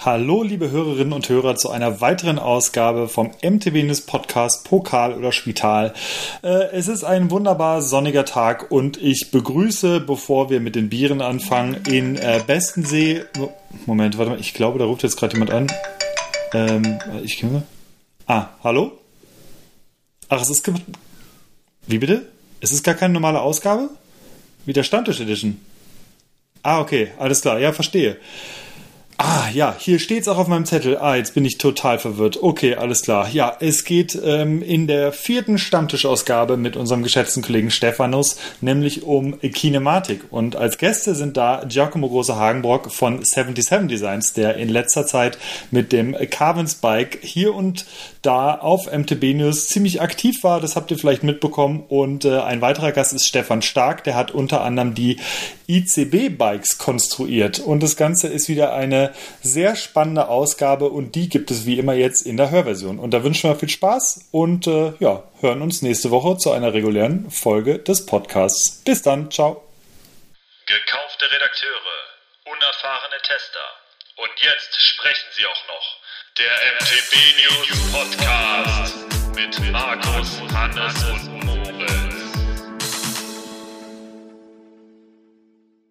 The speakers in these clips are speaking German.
Hallo, liebe Hörerinnen und Hörer, zu einer weiteren Ausgabe vom MTV News Podcast Pokal oder Spital. Äh, es ist ein wunderbar sonniger Tag und ich begrüße, bevor wir mit den Bieren anfangen, in äh, Bestensee. Moment, warte mal, ich glaube, da ruft jetzt gerade jemand an. Ähm, ich kann. Ah, hallo? Ach, es ist. Wie bitte? Es ist gar keine normale Ausgabe? Wie der Stammtisch Edition. Ah, okay, alles klar, ja, verstehe. Ah, ja, hier steht's auch auf meinem Zettel. Ah, jetzt bin ich total verwirrt. Okay, alles klar. Ja, es geht ähm, in der vierten Stammtischausgabe mit unserem geschätzten Kollegen Stephanus, nämlich um Kinematik. Und als Gäste sind da Giacomo Große-Hagenbrock von 77 Designs, der in letzter Zeit mit dem Carvins Bike hier und da auf MTB News ziemlich aktiv war. Das habt ihr vielleicht mitbekommen. Und äh, ein weiterer Gast ist Stefan Stark, der hat unter anderem die ICB-Bikes konstruiert. Und das Ganze ist wieder eine sehr spannende Ausgabe und die gibt es wie immer jetzt in der Hörversion. Und da wünschen wir viel Spaß und äh, ja, hören uns nächste Woche zu einer regulären Folge des Podcasts. Bis dann, ciao. Gekaufte Redakteure, unerfahrene Tester. Und jetzt sprechen sie auch noch. Der MTB News Podcast mit Markus, Hannes und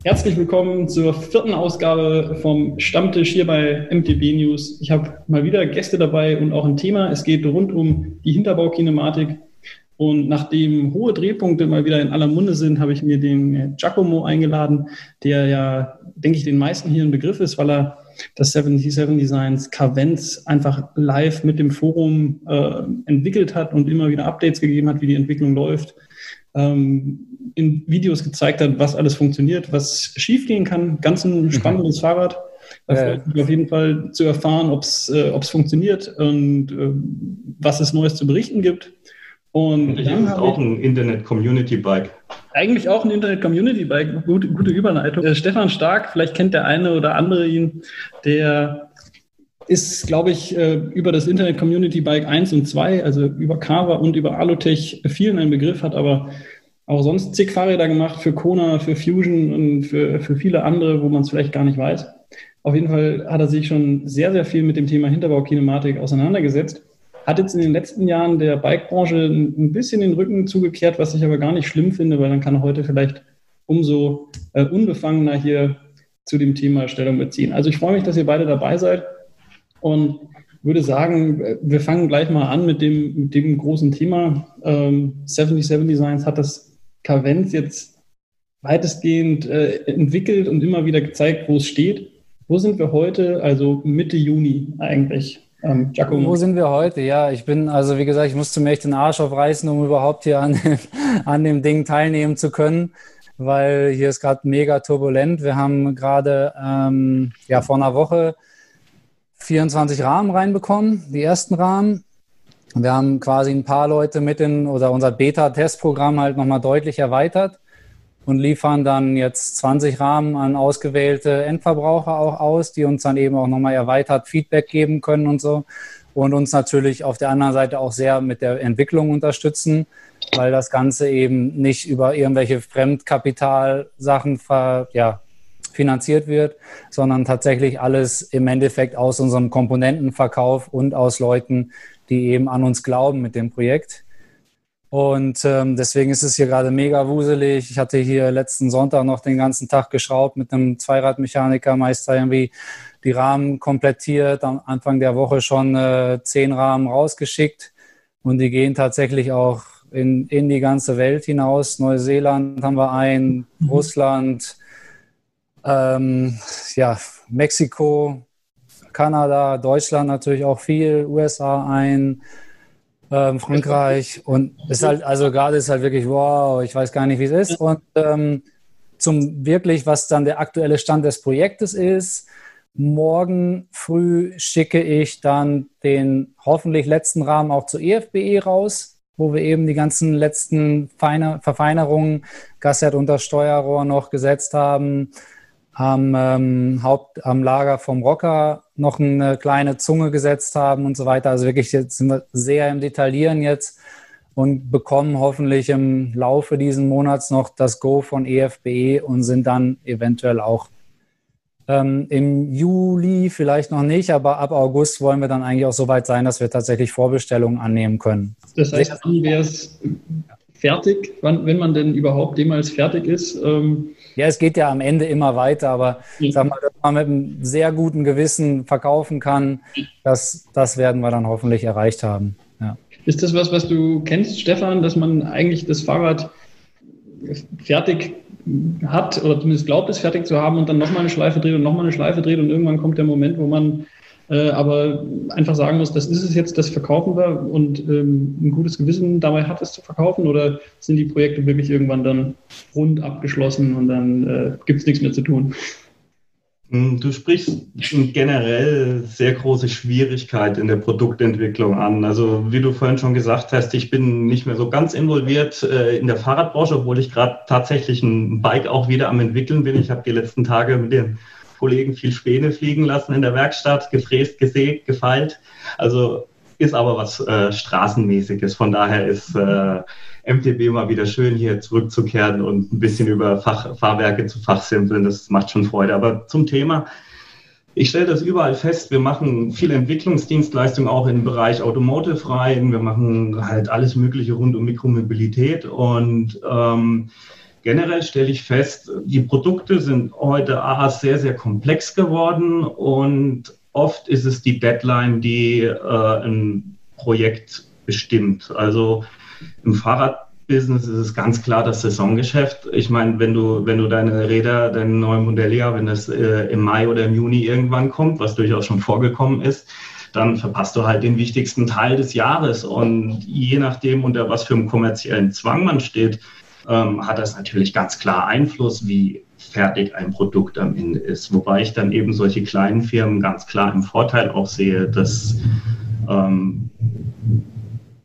Herzlich willkommen zur vierten Ausgabe vom Stammtisch hier bei MTB News. Ich habe mal wieder Gäste dabei und auch ein Thema. Es geht rund um die Hinterbaukinematik. Und nachdem hohe Drehpunkte mal wieder in aller Munde sind, habe ich mir den Giacomo eingeladen, der ja, denke ich, den meisten hier ein Begriff ist, weil er das 77 Designs Carvents einfach live mit dem Forum äh, entwickelt hat und immer wieder Updates gegeben hat, wie die Entwicklung läuft ähm, in Videos gezeigt hat, was alles funktioniert, was schiefgehen kann. Ganz ein mhm. spannendes mhm. Fahrrad. Da freut mich auf jeden Fall zu erfahren, ob es äh, funktioniert und äh, was es Neues zu berichten gibt. Und ich dann ist auch ein Internet-Community-Bike. Eigentlich auch ein Internet-Community-Bike. Gute, gute Überleitung. Der Stefan Stark, vielleicht kennt der eine oder andere ihn, der ist, glaube ich, äh, über das Internet Community Bike 1 und 2, also über Carva und über Alutech vielen ein Begriff, hat aber auch sonst zig Fahrräder gemacht für Kona, für Fusion und für, für viele andere, wo man es vielleicht gar nicht weiß. Auf jeden Fall hat er sich schon sehr, sehr viel mit dem Thema Hinterbaukinematik auseinandergesetzt. Hat jetzt in den letzten Jahren der Bikebranche ein bisschen den Rücken zugekehrt, was ich aber gar nicht schlimm finde, weil dann kann er heute vielleicht umso äh, unbefangener hier zu dem Thema Stellung beziehen. Also ich freue mich, dass ihr beide dabei seid und würde sagen, wir fangen gleich mal an mit dem, mit dem großen Thema. Ähm, 77 Designs hat das Kavenz jetzt weitestgehend äh, entwickelt und immer wieder gezeigt, wo es steht. Wo sind wir heute, also Mitte Juni eigentlich? Ähm, Giacomo. Wo sind wir heute? Ja, ich bin, also wie gesagt, ich musste mir echt den Arsch aufreißen, um überhaupt hier an, an dem Ding teilnehmen zu können, weil hier ist gerade mega turbulent. Wir haben gerade ähm, ja, vor einer Woche 24 Rahmen reinbekommen, die ersten Rahmen. Wir haben quasi ein paar Leute mit in oder unser Beta-Testprogramm halt nochmal deutlich erweitert und liefern dann jetzt 20 Rahmen an ausgewählte Endverbraucher auch aus, die uns dann eben auch nochmal erweitert Feedback geben können und so. Und uns natürlich auf der anderen Seite auch sehr mit der Entwicklung unterstützen, weil das Ganze eben nicht über irgendwelche Fremdkapitalsachen ver, ja, finanziert wird, sondern tatsächlich alles im Endeffekt aus unserem Komponentenverkauf und aus Leuten, die eben an uns glauben mit dem Projekt. Und ähm, deswegen ist es hier gerade mega wuselig. Ich hatte hier letzten Sonntag noch den ganzen Tag geschraubt mit einem Zweiradmechaniker, Meister irgendwie die Rahmen komplettiert, am Anfang der Woche schon äh, zehn Rahmen rausgeschickt. Und die gehen tatsächlich auch in, in die ganze Welt hinaus. Neuseeland haben wir ein, mhm. Russland, ähm, ja, Mexiko, Kanada, Deutschland natürlich auch viel, USA ein, ähm, Frankreich und ist halt, also gerade ist halt wirklich, wow, ich weiß gar nicht, wie es ist. Und ähm, zum wirklich, was dann der aktuelle Stand des Projektes ist, morgen früh schicke ich dann den hoffentlich letzten Rahmen auch zur EFBE e raus, wo wir eben die ganzen letzten Feine, Verfeinerungen, Gasset unter Steuerrohr noch gesetzt haben, am ähm, Haupt, am Lager vom Rocker noch eine kleine Zunge gesetzt haben und so weiter. Also wirklich jetzt sind wir sehr im Detaillieren jetzt und bekommen hoffentlich im Laufe diesen Monats noch das Go von EFBE und sind dann eventuell auch Ähm, Im Juli vielleicht noch nicht, aber ab August wollen wir dann eigentlich auch so weit sein, dass wir tatsächlich Vorbestellungen annehmen können. Das heißt, wann wäre es fertig, wann, wenn man denn überhaupt jemals fertig ist? Ähm ja, es geht ja am Ende immer weiter, aber ja. sag mal, dass man mit einem sehr guten Gewissen verkaufen kann, das, das werden wir dann hoffentlich erreicht haben. Ja. Ist das was, was du kennst, Stefan, dass man eigentlich das Fahrrad fertig hat oder zumindest glaubt, es fertig zu haben und dann nochmal eine Schleife dreht und nochmal eine Schleife dreht und irgendwann kommt der Moment, wo man äh, aber einfach sagen muss, das ist es jetzt, das verkaufen wir und ähm, ein gutes Gewissen dabei hat, es zu verkaufen oder sind die Projekte wirklich irgendwann dann rund abgeschlossen und dann äh, gibt es nichts mehr zu tun? Hm, du sprichst generell sehr große Schwierigkeit in der Produktentwicklung an. Also wie du vorhin schon gesagt hast, ich bin nicht mehr so ganz involviert äh, in der Fahrradbranche, obwohl ich gerade tatsächlich ein Bike auch wieder am entwickeln bin. Ich habe die letzten Tage mit den Kollegen viel Späne fliegen lassen in der Werkstatt, gefräst, gesägt, gefeilt. Also ist aber was äh, Straßenmäßiges. Von daher ist äh, MTB mal wieder schön, hier zurückzukehren und ein bisschen über Fach, Fahrwerke zu fachsimpeln. Das macht schon Freude. Aber zum Thema, ich stelle das überall fest. Wir machen viele Entwicklungsdienstleistungen auch im Bereich Automotive rein. Wir machen halt alles Mögliche rund um Mikromobilität und ähm, generell stelle ich fest, die Produkte sind heute A, sehr, sehr komplex geworden und oft ist es die Deadline, die äh, ein Projekt bestimmt. Also im Fahrradbusiness ist es ganz klar das Saisongeschäft. Ich meine, wenn du, wenn du deine Räder, deine neuen Modelle, ja, wenn das äh, im Mai oder im Juni irgendwann kommt, was durchaus schon vorgekommen ist, dann verpasst du halt den wichtigsten Teil des Jahres. Und je nachdem, unter was für einem kommerziellen Zwang man steht, ähm, hat das natürlich ganz klar Einfluss, wie fertig ein Produkt am Ende ist. Wobei ich dann eben solche kleinen Firmen ganz klar im Vorteil auch sehe, dass ähm,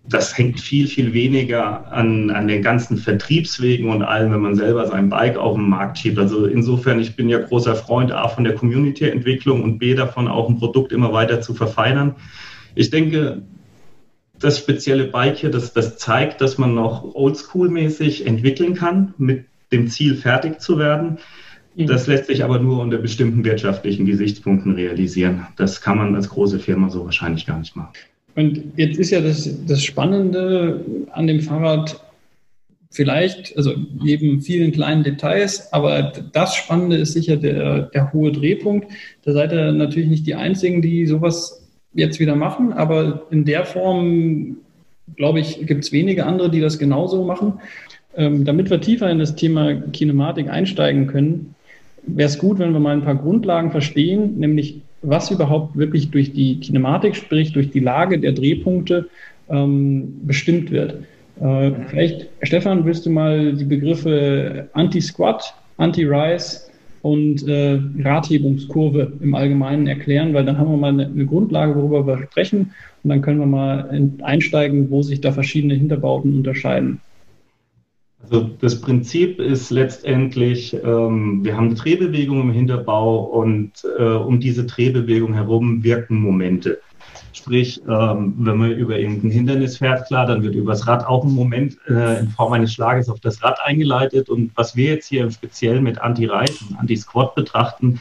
das hängt viel, viel weniger an, an den ganzen Vertriebswegen und allem, wenn man selber sein Bike auf den Markt schiebt. Also insofern, ich bin ja großer Freund A von der Community-Entwicklung und B davon auch ein Produkt immer weiter zu verfeinern. Ich denke, das spezielle Bike hier, das, das zeigt, dass man noch oldschool-mäßig entwickeln kann, mit dem Ziel fertig zu werden. Mhm. Das lässt sich aber nur unter bestimmten wirtschaftlichen Gesichtspunkten realisieren. Das kann man als große Firma so wahrscheinlich gar nicht machen. Und jetzt ist ja das, das Spannende an dem Fahrrad vielleicht, also neben vielen kleinen Details, aber das Spannende ist sicher der, der hohe Drehpunkt. Da seid ihr natürlich nicht die Einzigen, die sowas jetzt wieder machen, aber in der Form, glaube ich, gibt es wenige andere, die das genauso machen. Ähm, damit wir tiefer in das Thema Kinematik einsteigen können, wäre es gut, wenn wir mal ein paar Grundlagen verstehen, nämlich was überhaupt wirklich durch die Kinematik, sprich durch die Lage der Drehpunkte ähm, bestimmt wird. Äh, vielleicht, Stefan, willst du mal die Begriffe Anti-Squat, Anti-Rise und äh, Radhebungskurve im Allgemeinen erklären, weil dann haben wir mal eine, eine, Grundlage, worüber wir sprechen und dann können wir mal einsteigen, wo sich da verschiedene Hinterbauten unterscheiden. Also das Prinzip ist letztendlich, ähm, wir haben eine Drehbewegung im Hinterbau und äh, um diese Drehbewegung herum wirken Momente. Sprich, ähm, wenn man über irgendein Hindernis fährt, klar, dann wird übers Rad auch ein Moment äh, in Form eines Schlages auf das Rad eingeleitet. Und was wir jetzt hier speziell mit Anti-Reit und Anti-Squat betrachten,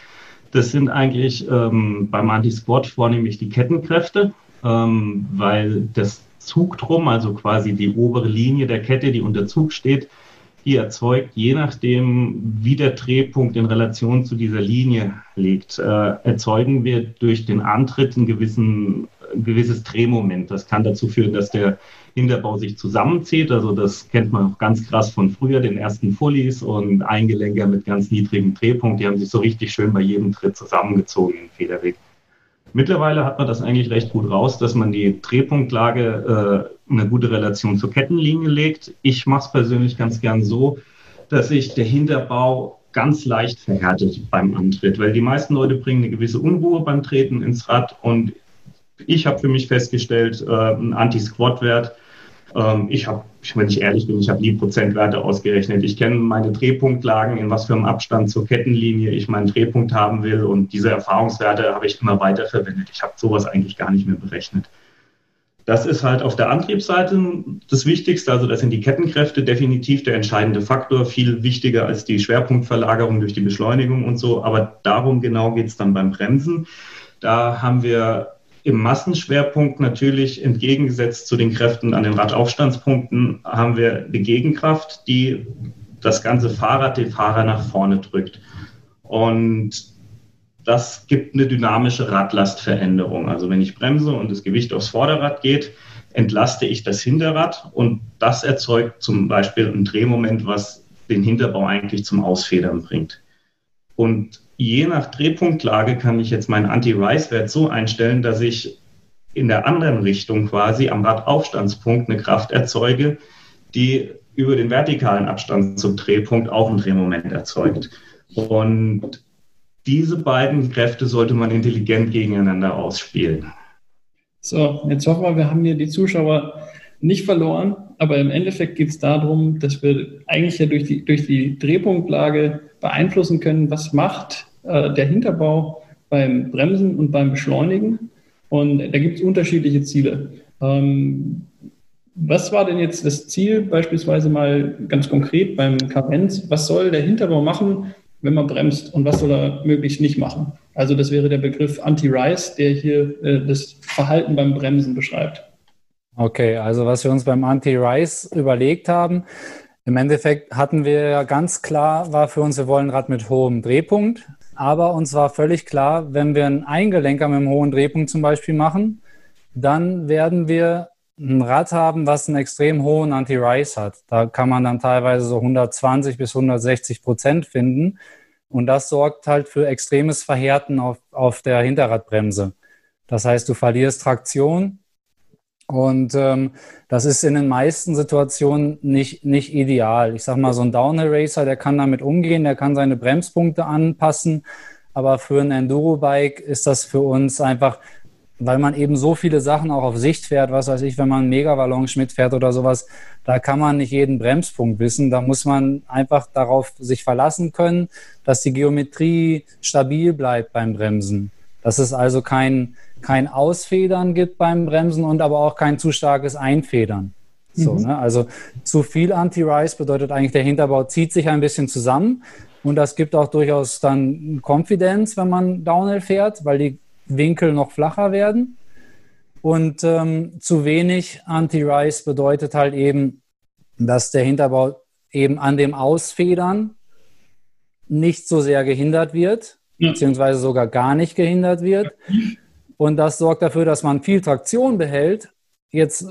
das sind eigentlich ähm, beim Anti-Squat vornehmlich die Kettenkräfte, ähm, weil das Zugdrum, also quasi die obere Linie der Kette, die unter Zug steht, die erzeugt, je nachdem, wie der Drehpunkt in Relation zu dieser Linie liegt, äh, erzeugen wir durch den Antritt ein, gewissen, ein gewisses Drehmoment. Das kann dazu führen, dass der Hinterbau sich zusammenzieht. Also das kennt man auch ganz krass von früher, den ersten Fullies und Eingelenker mit ganz niedrigem Drehpunkt. Die haben sich so richtig schön bei jedem Tritt zusammengezogen im Federweg. Mittlerweile hat man das eigentlich recht gut raus, dass man die Drehpunktlage äh, eine gute Relation zur Kettenlinie legt. Ich mache es persönlich ganz gern so, dass sich der Hinterbau ganz leicht verhärtet beim Antritt, weil die meisten Leute bringen eine gewisse Unruhe beim Treten ins Rad und ich habe für mich festgestellt, äh, ein Anti-Squat-Wert ähm, ich habe, wenn ich ehrlich bin, ich habe nie Prozentwerte ausgerechnet. Ich kenne meine Drehpunktlagen, in was für einem Abstand zur Kettenlinie ich meinen Drehpunkt haben will und diese Erfahrungswerte habe ich immer weiter verwendet. Ich habe sowas eigentlich gar nicht mehr berechnet. Das ist halt auf der Antriebsseite das Wichtigste. Also da sind die Kettenkräfte definitiv der entscheidende Faktor, viel wichtiger als die Schwerpunktverlagerung durch die Beschleunigung und so. Aber darum genau geht es dann beim Bremsen. Da haben wir im Massenschwerpunkt natürlich entgegengesetzt zu den Kräften an den Radaufstandspunkten haben wir eine Gegenkraft, die das ganze Fahrrad, den Fahrer nach vorne drückt. Und das gibt eine dynamische Radlastveränderung. Also wenn ich bremse und das Gewicht aufs Vorderrad geht, entlaste ich das Hinterrad und das erzeugt zum Beispiel ein Drehmoment, was den Hinterbau eigentlich zum Ausfedern bringt. Und je nach Drehpunktlage kann ich jetzt meinen Anti-Rise-Wert so einstellen, dass ich in der anderen Richtung quasi am Radaufstandspunkt eine Kraft erzeuge, die über den vertikalen Abstand zum Drehpunkt auch ein Drehmoment erzeugt. Und diese beiden Kräfte sollte man intelligent gegeneinander ausspielen. So, jetzt hoffen wir, wir haben hier die Zuschauer nicht verloren, aber im Endeffekt geht es darum, dass wir eigentlich ja durch die, durch die Drehpunktlage beeinflussen können, was macht äh, der Hinterbau beim Bremsen und beim Beschleunigen. Und da gibt es unterschiedliche Ziele. Ähm, was war denn jetzt das Ziel, beispielsweise mal ganz konkret beim Karenz? Was soll der Hinterbau machen, wenn man bremst und was soll er möglichst nicht machen? Also das wäre der Begriff Anti-Rise, der hier äh, das Verhalten beim Bremsen beschreibt. Okay, also was wir uns beim Anti-Rise überlegt haben, im Endeffekt hatten wir ja ganz klar, war für uns, wir wollen Rad mit hohem Drehpunkt, aber uns war völlig klar, wenn wir einen Eingelenker mit einem hohen Drehpunkt zum Beispiel machen, dann werden wir ein Rad haben, was einen extrem hohen Anti-Rise hat. Da kann man dann teilweise so 120 bis 160 Prozent finden. Und das sorgt halt für extremes Verhärten auf, auf der Hinterradbremse. Das heißt, du verlierst Traktion. Und ähm, das ist in den meisten Situationen nicht, nicht ideal. Ich sag mal, so ein Downhill Racer, der kann damit umgehen, der kann seine Bremspunkte anpassen. Aber für ein Enduro-Bike ist das für uns einfach weil man eben so viele Sachen auch auf Sicht fährt, was weiß ich, wenn man einen Megaballon-Schmidt fährt oder sowas, da kann man nicht jeden Bremspunkt wissen. Da muss man einfach darauf sich verlassen können, dass die Geometrie stabil bleibt beim Bremsen. Dass es also kein, kein Ausfedern gibt beim Bremsen und aber auch kein zu starkes Einfedern. So, mhm. ne? Also zu viel Anti-Rise bedeutet eigentlich, der Hinterbau zieht sich ein bisschen zusammen. Und das gibt auch durchaus dann Konfidenz, wenn man Downhill fährt, weil die Winkel noch flacher werden. Und ähm, zu wenig Anti-Rise bedeutet halt eben, dass der Hinterbau eben an dem Ausfedern nicht so sehr gehindert wird, ja. beziehungsweise sogar gar nicht gehindert wird. Und das sorgt dafür, dass man viel Traktion behält. Jetzt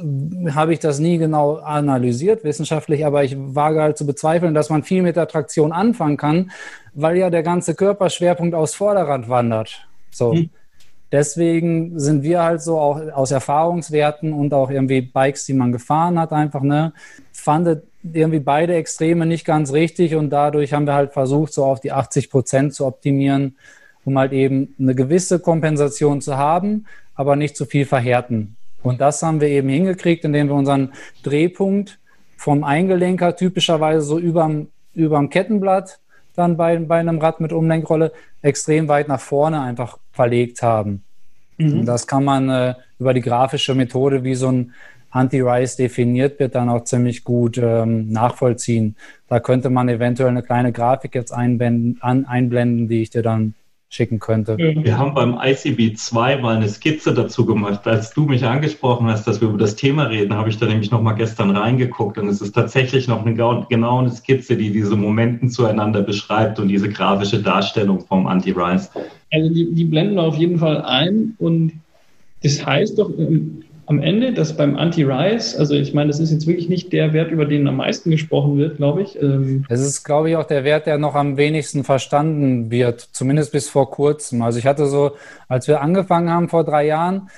habe ich das nie genau analysiert wissenschaftlich, aber ich wage halt zu bezweifeln, dass man viel mit der Traktion anfangen kann, weil ja der ganze Körperschwerpunkt aus Vorderrand wandert. So. Hm deswegen sind wir halt so auch aus Erfahrungswerten und auch irgendwie Bikes, die man gefahren hat, einfach, ne, fandet irgendwie beide Extreme nicht ganz richtig und dadurch haben wir halt versucht, so auf die 80 Prozent zu optimieren, um halt eben eine gewisse Kompensation zu haben, aber nicht zu viel verhärten. Und das haben wir eben hingekriegt, indem wir unseren Drehpunkt vom Eingelenker typischerweise so überm, überm Kettenblatt dann bei, bei einem Rad mit Umlenkrolle extrem weit nach vorne einfach verlegt haben. Mhm. Das kann man äh, über die grafische Methode, wie so ein Anti-Rise definiert wird, dann auch ziemlich gut ähm, nachvollziehen. Da könnte man eventuell eine kleine Grafik jetzt einblenden, an, einblenden die ich dir dann schicken könnte. Wir haben beim ICB 2 mal eine Skizze dazu gemacht. Als du mich angesprochen hast, dass wir über das Thema reden, habe ich da nämlich noch mal gestern reingeguckt und es ist tatsächlich noch eine genau eine Skizze, die diese Momenten zueinander beschreibt und diese grafische Darstellung vom Anti-Rise. Also die, die blenden wir auf jeden Fall ein und das heißt doch, ähm, am Ende, dass beim Anti-Rise, also ich meine, das ist jetzt wirklich nicht der Wert, über den am meisten gesprochen wird, glaube ich. Ähm es ist, glaube ich, auch der Wert, der noch am wenigsten verstanden wird, zumindest bis vor kurzem. Also ich hatte so, als wir angefangen haben vor drei Jahren,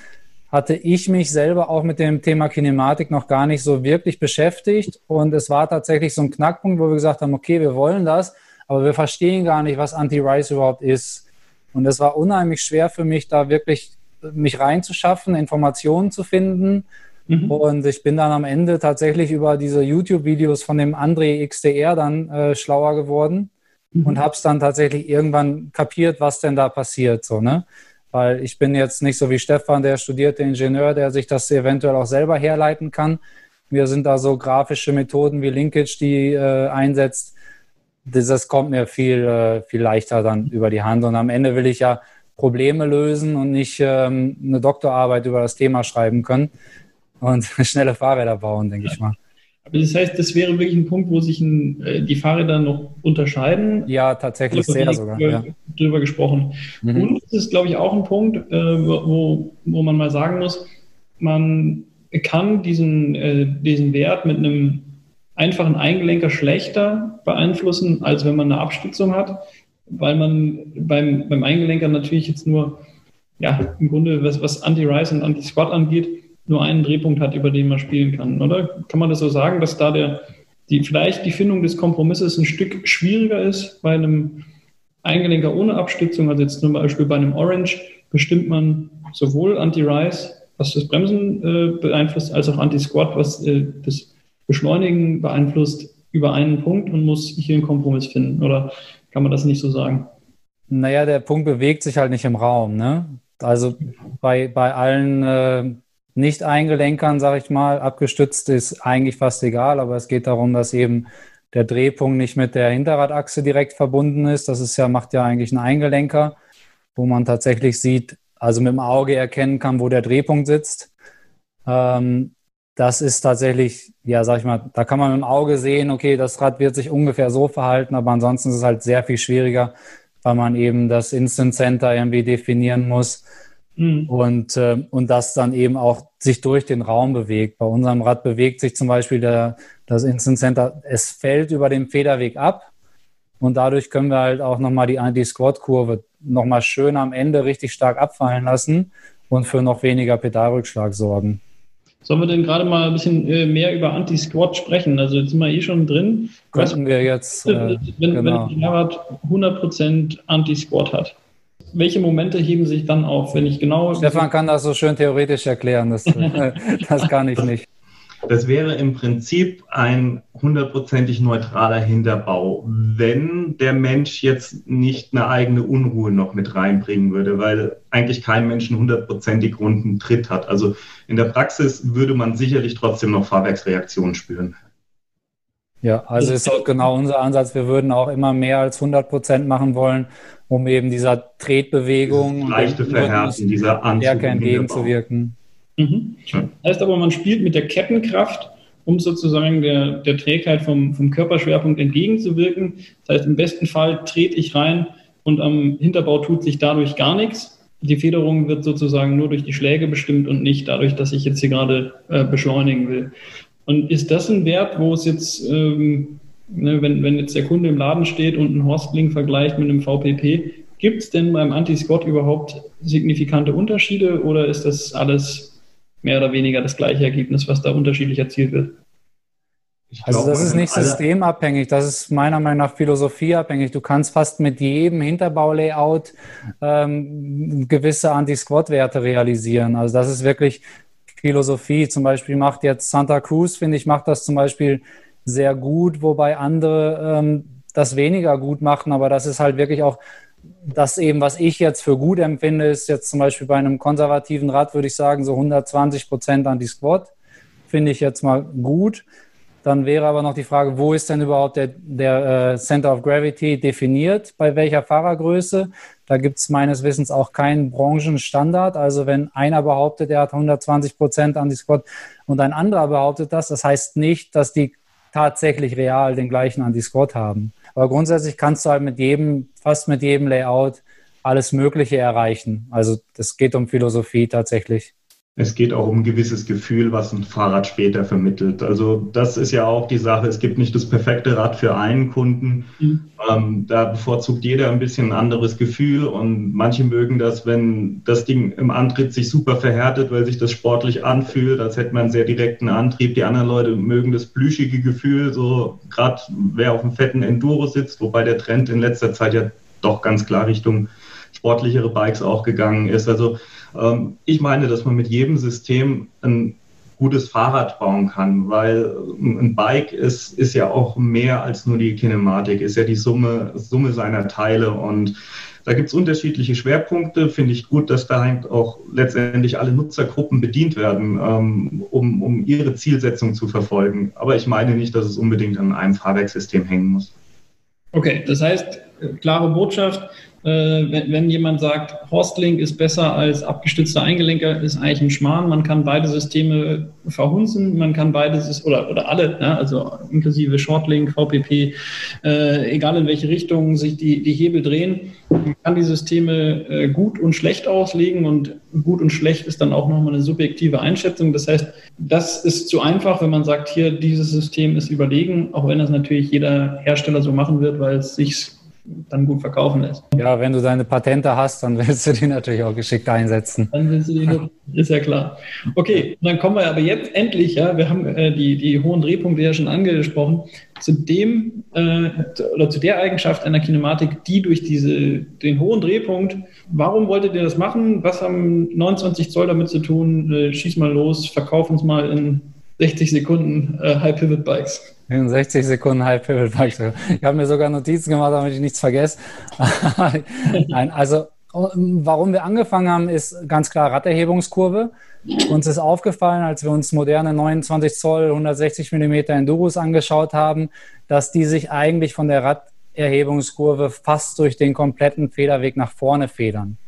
hatte ich mich selber auch mit dem Thema Kinematik noch gar nicht so wirklich beschäftigt. Und es war tatsächlich so ein Knackpunkt, wo wir gesagt haben, okay, wir wollen das, aber wir verstehen gar nicht, was Anti-Rise überhaupt ist. Und es war unheimlich schwer für mich, da wirklich mich reinzuschaffen, Informationen zu finden. Mhm. Und ich bin dann am Ende tatsächlich über diese YouTube-Videos von dem André XDR dann äh, schlauer geworden mhm. und habe es dann tatsächlich irgendwann kapiert, was denn da passiert. So, ne? weil ich bin jetzt nicht so wie Stefan, der studierte Ingenieur, der sich das eventuell auch selber herleiten kann. Wir sind da so grafische Methoden wie Linkage, die äh, einsetzt. Das, das, kommt mir viel, äh, viel leichter dann über die Hand. Und am Ende will ich ja Probleme lösen und nicht ähm, eine Doktorarbeit über das Thema schreiben können und schnelle Fahrräder bauen, denke ich mal. Aber das heißt, das wäre wirklich ein Punkt, wo sich ein, äh, die Fahrräder noch unterscheiden. Ja, tatsächlich sehr sogar. Drüber, ja. drüber gesprochen. Mhm. Und es ist, glaube ich, auch ein Punkt, äh, wo, wo man mal sagen muss, man kann diesen, äh, diesen Wert mit einem einfachen Eingelenker schlechter beeinflussen, als wenn man eine Abstützung hat, weil man beim, beim Eingelenker natürlich jetzt nur, ja, im Grunde, was, was Anti-Rise und Anti-Squat angeht, nur einen Drehpunkt hat, über den man spielen kann, oder? Kann man das so sagen, dass da der, die, vielleicht die Findung des Kompromisses ein Stück schwieriger ist bei einem Eingelenker ohne Abstützung, also jetzt zum Beispiel bei einem Orange, bestimmt man sowohl Anti-Rise, was das Bremsen äh, beeinflusst, als auch Anti-Squat, was äh, das Beschleunigen beeinflusst, über einen Punkt und muss hier einen Kompromiss finden, oder kann man das nicht so sagen? Naja, der Punkt bewegt sich halt nicht im Raum, ne? Also bei, bei allen äh, nicht-Eingelenkern, sage ich mal, abgestützt ist eigentlich fast egal, aber es geht darum, dass eben der Drehpunkt nicht mit der Hinterradachse direkt verbunden ist. Das ist ja, macht ja eigentlich ein Eingelenker, wo man tatsächlich sieht, also mit dem Auge erkennen kann, wo der Drehpunkt sitzt. Ähm, das ist tatsächlich, ja, sag ich mal, da kann man dem Auge sehen, okay, das Rad wird sich ungefähr so verhalten, aber ansonsten ist es halt sehr viel schwieriger, weil man eben das Instant Center irgendwie definieren muss Mhm. Und, äh, und das dann eben auch sich durch den Raum bewegt. Bei unserem Rad bewegt sich zum Beispiel der, das Instant Center, es fällt über den Federweg ab und dadurch können wir halt auch nochmal die Anti-Squat-Kurve nochmal schön am Ende richtig stark abfallen lassen und für noch weniger Pedalrückschlag sorgen. Sollen wir denn gerade mal ein bisschen äh, mehr über Anti-Squat sprechen? Also jetzt sind wir eh schon drin. Könnten wir jetzt. Äh, wenn, genau. wenn ein Fahrrad 100% Anti-Squat hat welche Momente heben sich dann auf, wenn ich genau. Stefan kann das so schön theoretisch erklären, das, das kann ich nicht. Das wäre im Prinzip ein hundertprozentig neutraler Hinterbau, wenn der Mensch jetzt nicht eine eigene Unruhe noch mit reinbringen würde, weil eigentlich kein Mensch einen hundertprozentig runden Tritt hat. Also in der Praxis würde man sicherlich trotzdem noch Fahrwerksreaktionen spüren. Ja, also ist auch genau unser Ansatz. Wir würden auch immer mehr als 100 Prozent machen wollen, um eben dieser Tretbewegung leichte Verhärten, dieser Stärke entgegenzuwirken. Mhm. Heißt aber, man spielt mit der Kettenkraft, um sozusagen der, der Trägheit vom, vom Körperschwerpunkt entgegenzuwirken. Das heißt, im besten Fall trete ich rein und am Hinterbau tut sich dadurch gar nichts. Die Federung wird sozusagen nur durch die Schläge bestimmt und nicht dadurch, dass ich jetzt hier gerade äh, beschleunigen will. Und ist das ein Wert, wo es jetzt, ähm, ne, wenn, wenn jetzt der Kunde im Laden steht und einen Horstling vergleicht mit einem VPP, gibt es denn beim Anti-Scott überhaupt signifikante Unterschiede oder ist das alles mehr oder weniger das gleiche Ergebnis, was da unterschiedlich erzielt wird? also das ist nicht systemabhängig, das ist meiner Meinung nach philosophieabhängig. Du kannst fast mit jedem Hinterbaulayout ähm, gewisse Anti-Squat-Werte realisieren. Also das ist wirklich Philosophie. Zum Beispiel macht jetzt Santa Cruz, finde ich, macht das zum Beispiel sehr gut, wobei andere ähm, das weniger gut machen. Aber das ist halt wirklich auch das eben, was ich jetzt für gut empfinde, ist jetzt zum Beispiel bei einem konservativen Rad, würde ich sagen, so 120 Prozent an die Squat. Finde ich jetzt mal gut. Dann wäre aber noch die Frage, wo ist denn überhaupt der, der äh, Center of Gravity definiert, bei welcher Fahrergröße? Da gibt es meines Wissens auch keinen Branchenstandard. Also wenn einer behauptet, er hat 120 Prozent an die Squat und ein anderer behauptet das, das heißt nicht, dass die tatsächlich real den gleichen an die Squat haben. Aber grundsätzlich kannst du halt mit jedem, fast mit jedem Layout alles Mögliche erreichen. Also das geht um Philosophie tatsächlich. Es geht auch um ein gewisses Gefühl, was ein Fahrrad später vermittelt. Also das ist ja auch die Sache. Es gibt nicht das perfekte Rad für einen Kunden. Mhm. Ähm, da bevorzugt jeder ein bisschen ein anderes Gefühl und manche mögen das, wenn das Ding im Antritt sich super verhärtet, weil sich das sportlich anfühlt, als hätte man einen sehr direkten Antrieb. Die anderen Leute mögen das plüschige Gefühl, so gerade wer auf einem fetten Enduro sitzt, wobei der Trend in letzter Zeit ja doch ganz klar Richtung sportlichere Bikes auch gegangen ist. Also ähm, ich meine, dass man mit jedem System ein gutes Fahrrad bauen kann, weil ein Bike ist, ist ja auch mehr als nur die Kinematik, ist ja die Summe, Summe seiner Teile und Da gibt es unterschiedliche Schwerpunkte. Finde ich gut, dass da halt auch letztendlich alle Nutzergruppen bedient werden, ähm, um, um ihre Zielsetzung zu verfolgen. Aber ich meine nicht, dass es unbedingt an einem Fahrwerkssystem hängen muss. Okay, das heißt, äh, klare Botschaft, wenn, wenn, jemand sagt, Horstlink ist besser als abgestützter Eingelenker, ist eigentlich ein Schmarrn. Man kann beide Systeme verhunzen, man kann beide, oder, oder alle, ja, also inklusive Shortlink, VPP, äh, egal in welche Richtung sich die, die Hebel drehen, man kann die Systeme äh, gut und schlecht auslegen und gut und schlecht ist dann auch nochmal eine subjektive Einschätzung. Das heißt, das ist zu einfach, wenn man sagt, hier, dieses System ist überlegen, auch wenn das natürlich jeder Hersteller so machen wird, weil es sich dann gut verkaufen lässt. Ja, wenn du deine Patente hast, dann willst du die natürlich auch geschickt einsetzen. Dann willst du die, ist ja klar. Okay, dann kommen wir aber jetzt endlich, ja, wir haben äh, die, die hohen Drehpunkte ja schon angesprochen, zu dem äh, oder zu der Eigenschaft einer Kinematik, die durch diese, den hohen Drehpunkt, warum wolltet ihr das machen? Was haben 29 Zoll damit zu tun? Äh, schieß mal los, verkauf uns mal in 60 Sekunden äh, High Pivot Bikes. In 60 Sekunden High Pivot Bikes. Ich habe mir sogar Notizen gemacht, damit ich nichts vergesse. Nein, also warum wir angefangen haben, ist ganz klar Raderhebungskurve. Uns ist aufgefallen, als wir uns moderne 29 Zoll 160 Millimeter Enduros angeschaut haben, dass die sich eigentlich von der Raderhebungskurve fast durch den kompletten Federweg nach vorne federn.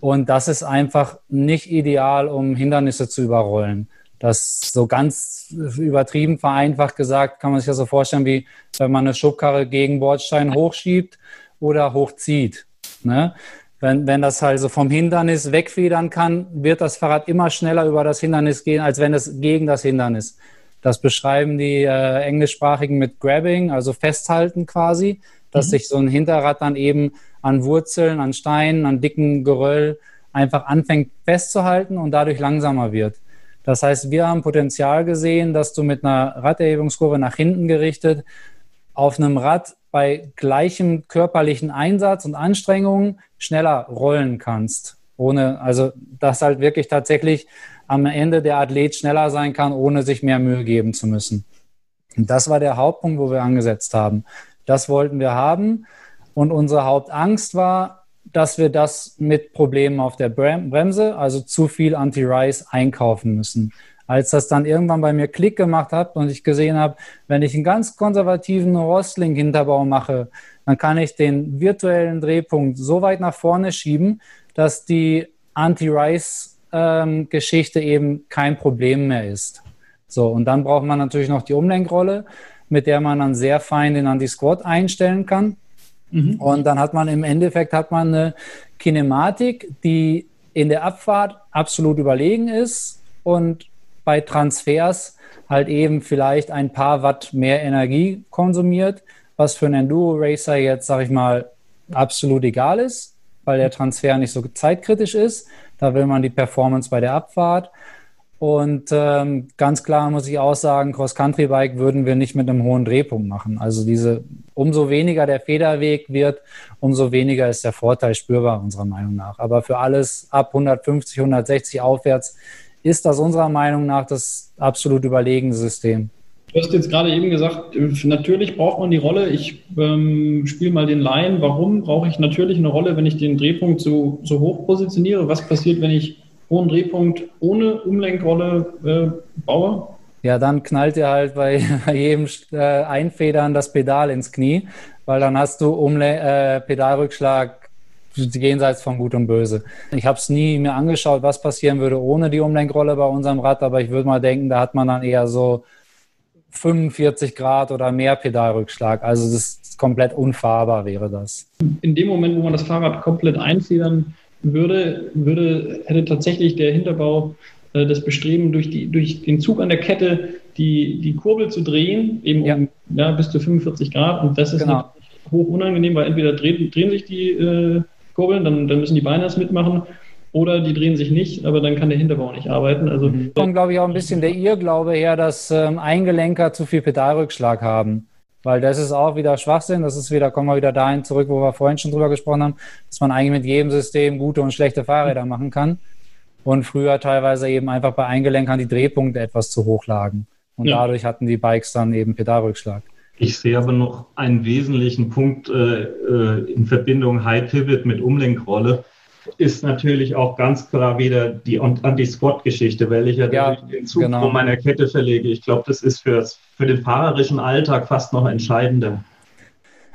Und das ist einfach nicht ideal, um Hindernisse zu überrollen. Das so ganz übertrieben vereinfacht gesagt, kann man sich das so vorstellen, wie wenn man eine Schubkarre gegen Bordstein hochschiebt oder hochzieht. Ne? Wenn, wenn das also vom Hindernis wegfedern kann, wird das Fahrrad immer schneller über das Hindernis gehen, als wenn es gegen das Hindernis. Das beschreiben die äh, Englischsprachigen mit Grabbing, also festhalten quasi, dass mhm. sich so ein Hinterrad dann eben an Wurzeln, an Steinen, an dicken Geröll einfach anfängt festzuhalten und dadurch langsamer wird. Das heißt, wir haben Potenzial gesehen, dass du mit einer Raderhebungskurve nach hinten gerichtet auf einem Rad bei gleichem körperlichen Einsatz und Anstrengungen schneller rollen kannst. Ohne, also, dass halt wirklich tatsächlich am Ende der Athlet schneller sein kann, ohne sich mehr Mühe geben zu müssen. Und das war der Hauptpunkt, wo wir angesetzt haben. Das wollten wir haben. Und unsere Hauptangst war, dass wir das mit Problemen auf der Bremse, also zu viel Anti-Rise einkaufen müssen. Als das dann irgendwann bei mir Klick gemacht hat und ich gesehen habe, wenn ich einen ganz konservativen Rostling-Hinterbau mache, dann kann ich den virtuellen Drehpunkt so weit nach vorne schieben, dass die Anti-Rise-Geschichte ähm, eben kein Problem mehr ist. So, und dann braucht man natürlich noch die Umlenkrolle, mit der man dann sehr fein den Anti-Squat einstellen kann. Mhm. Und dann hat man im Endeffekt hat man eine Kinematik, die in der Abfahrt absolut überlegen ist und bei Transfers halt eben vielleicht ein paar Watt mehr Energie konsumiert, was für einen Enduro-Racer jetzt, sag ich mal, absolut egal ist, weil der Transfer nicht so zeitkritisch ist. Da will man die Performance bei der Abfahrt. Und ähm, ganz klar muss ich auch sagen, Cross-Country-Bike würden wir nicht mit einem hohen Drehpunkt machen. Also diese, umso weniger der Federweg wird, umso weniger ist der Vorteil spürbar, unserer Meinung nach. Aber für alles ab 150, 160 aufwärts ist das unserer Meinung nach das absolut überlegene System. Du hast jetzt gerade eben gesagt, natürlich braucht man die Rolle. Ich ähm, spiele mal den Laien. Warum brauche ich natürlich eine Rolle, wenn ich den Drehpunkt so, so hoch positioniere? Was passiert, wenn ich hohen Drehpunkt ohne Umlenkrolle äh, baue? Ja, dann knallt dir halt bei jedem äh, Einfedern das Pedal ins Knie, weil dann hast du Umle äh, Pedalrückschlag jenseits von Gut und Böse. Ich habe es nie mir angeschaut, was passieren würde ohne die Umlenkrolle bei unserem Rad, aber ich würde mal denken, da hat man dann eher so 45 Grad oder mehr Pedalrückschlag. Also das ist komplett unfahrbar wäre das. In dem Moment, wo man das Fahrrad komplett einfedern würde, würde, hätte tatsächlich der Hinterbau äh, das Bestreben, durch, die, durch den Zug an der Kette die, die Kurbel zu drehen, eben ja. um ja, bis zu 45 Grad. Und das ist genau. hoch unangenehm, weil entweder drehen, drehen sich die äh, Kurbeln, dann, dann müssen die Beine das mitmachen. Oder die drehen sich nicht, aber dann kann der Hinterbau nicht arbeiten. Also mhm. kommt, glaube ich, auch ein bisschen der Irrglaube her, dass ähm, Eingelenker zu viel Pedalrückschlag haben. Weil das ist auch wieder Schwachsinn. Das ist wieder, kommen wir wieder dahin zurück, wo wir vorhin schon drüber gesprochen haben, dass man eigentlich mit jedem System gute und schlechte Fahrräder machen kann. Und früher teilweise eben einfach bei Eingelenkern die Drehpunkte etwas zu hoch lagen. Und ja. dadurch hatten die Bikes dann eben Pedalrückschlag. Ich sehe aber noch einen wesentlichen Punkt äh, äh in Verbindung High Pivot mit Umlenkrolle ist natürlich auch ganz klar wieder die Anti-Squat-Geschichte, weil ich ja, ja den Zug genau. von meiner Kette verlege. Ich glaube, das ist für, für den fahrerischen Alltag fast noch entscheidender.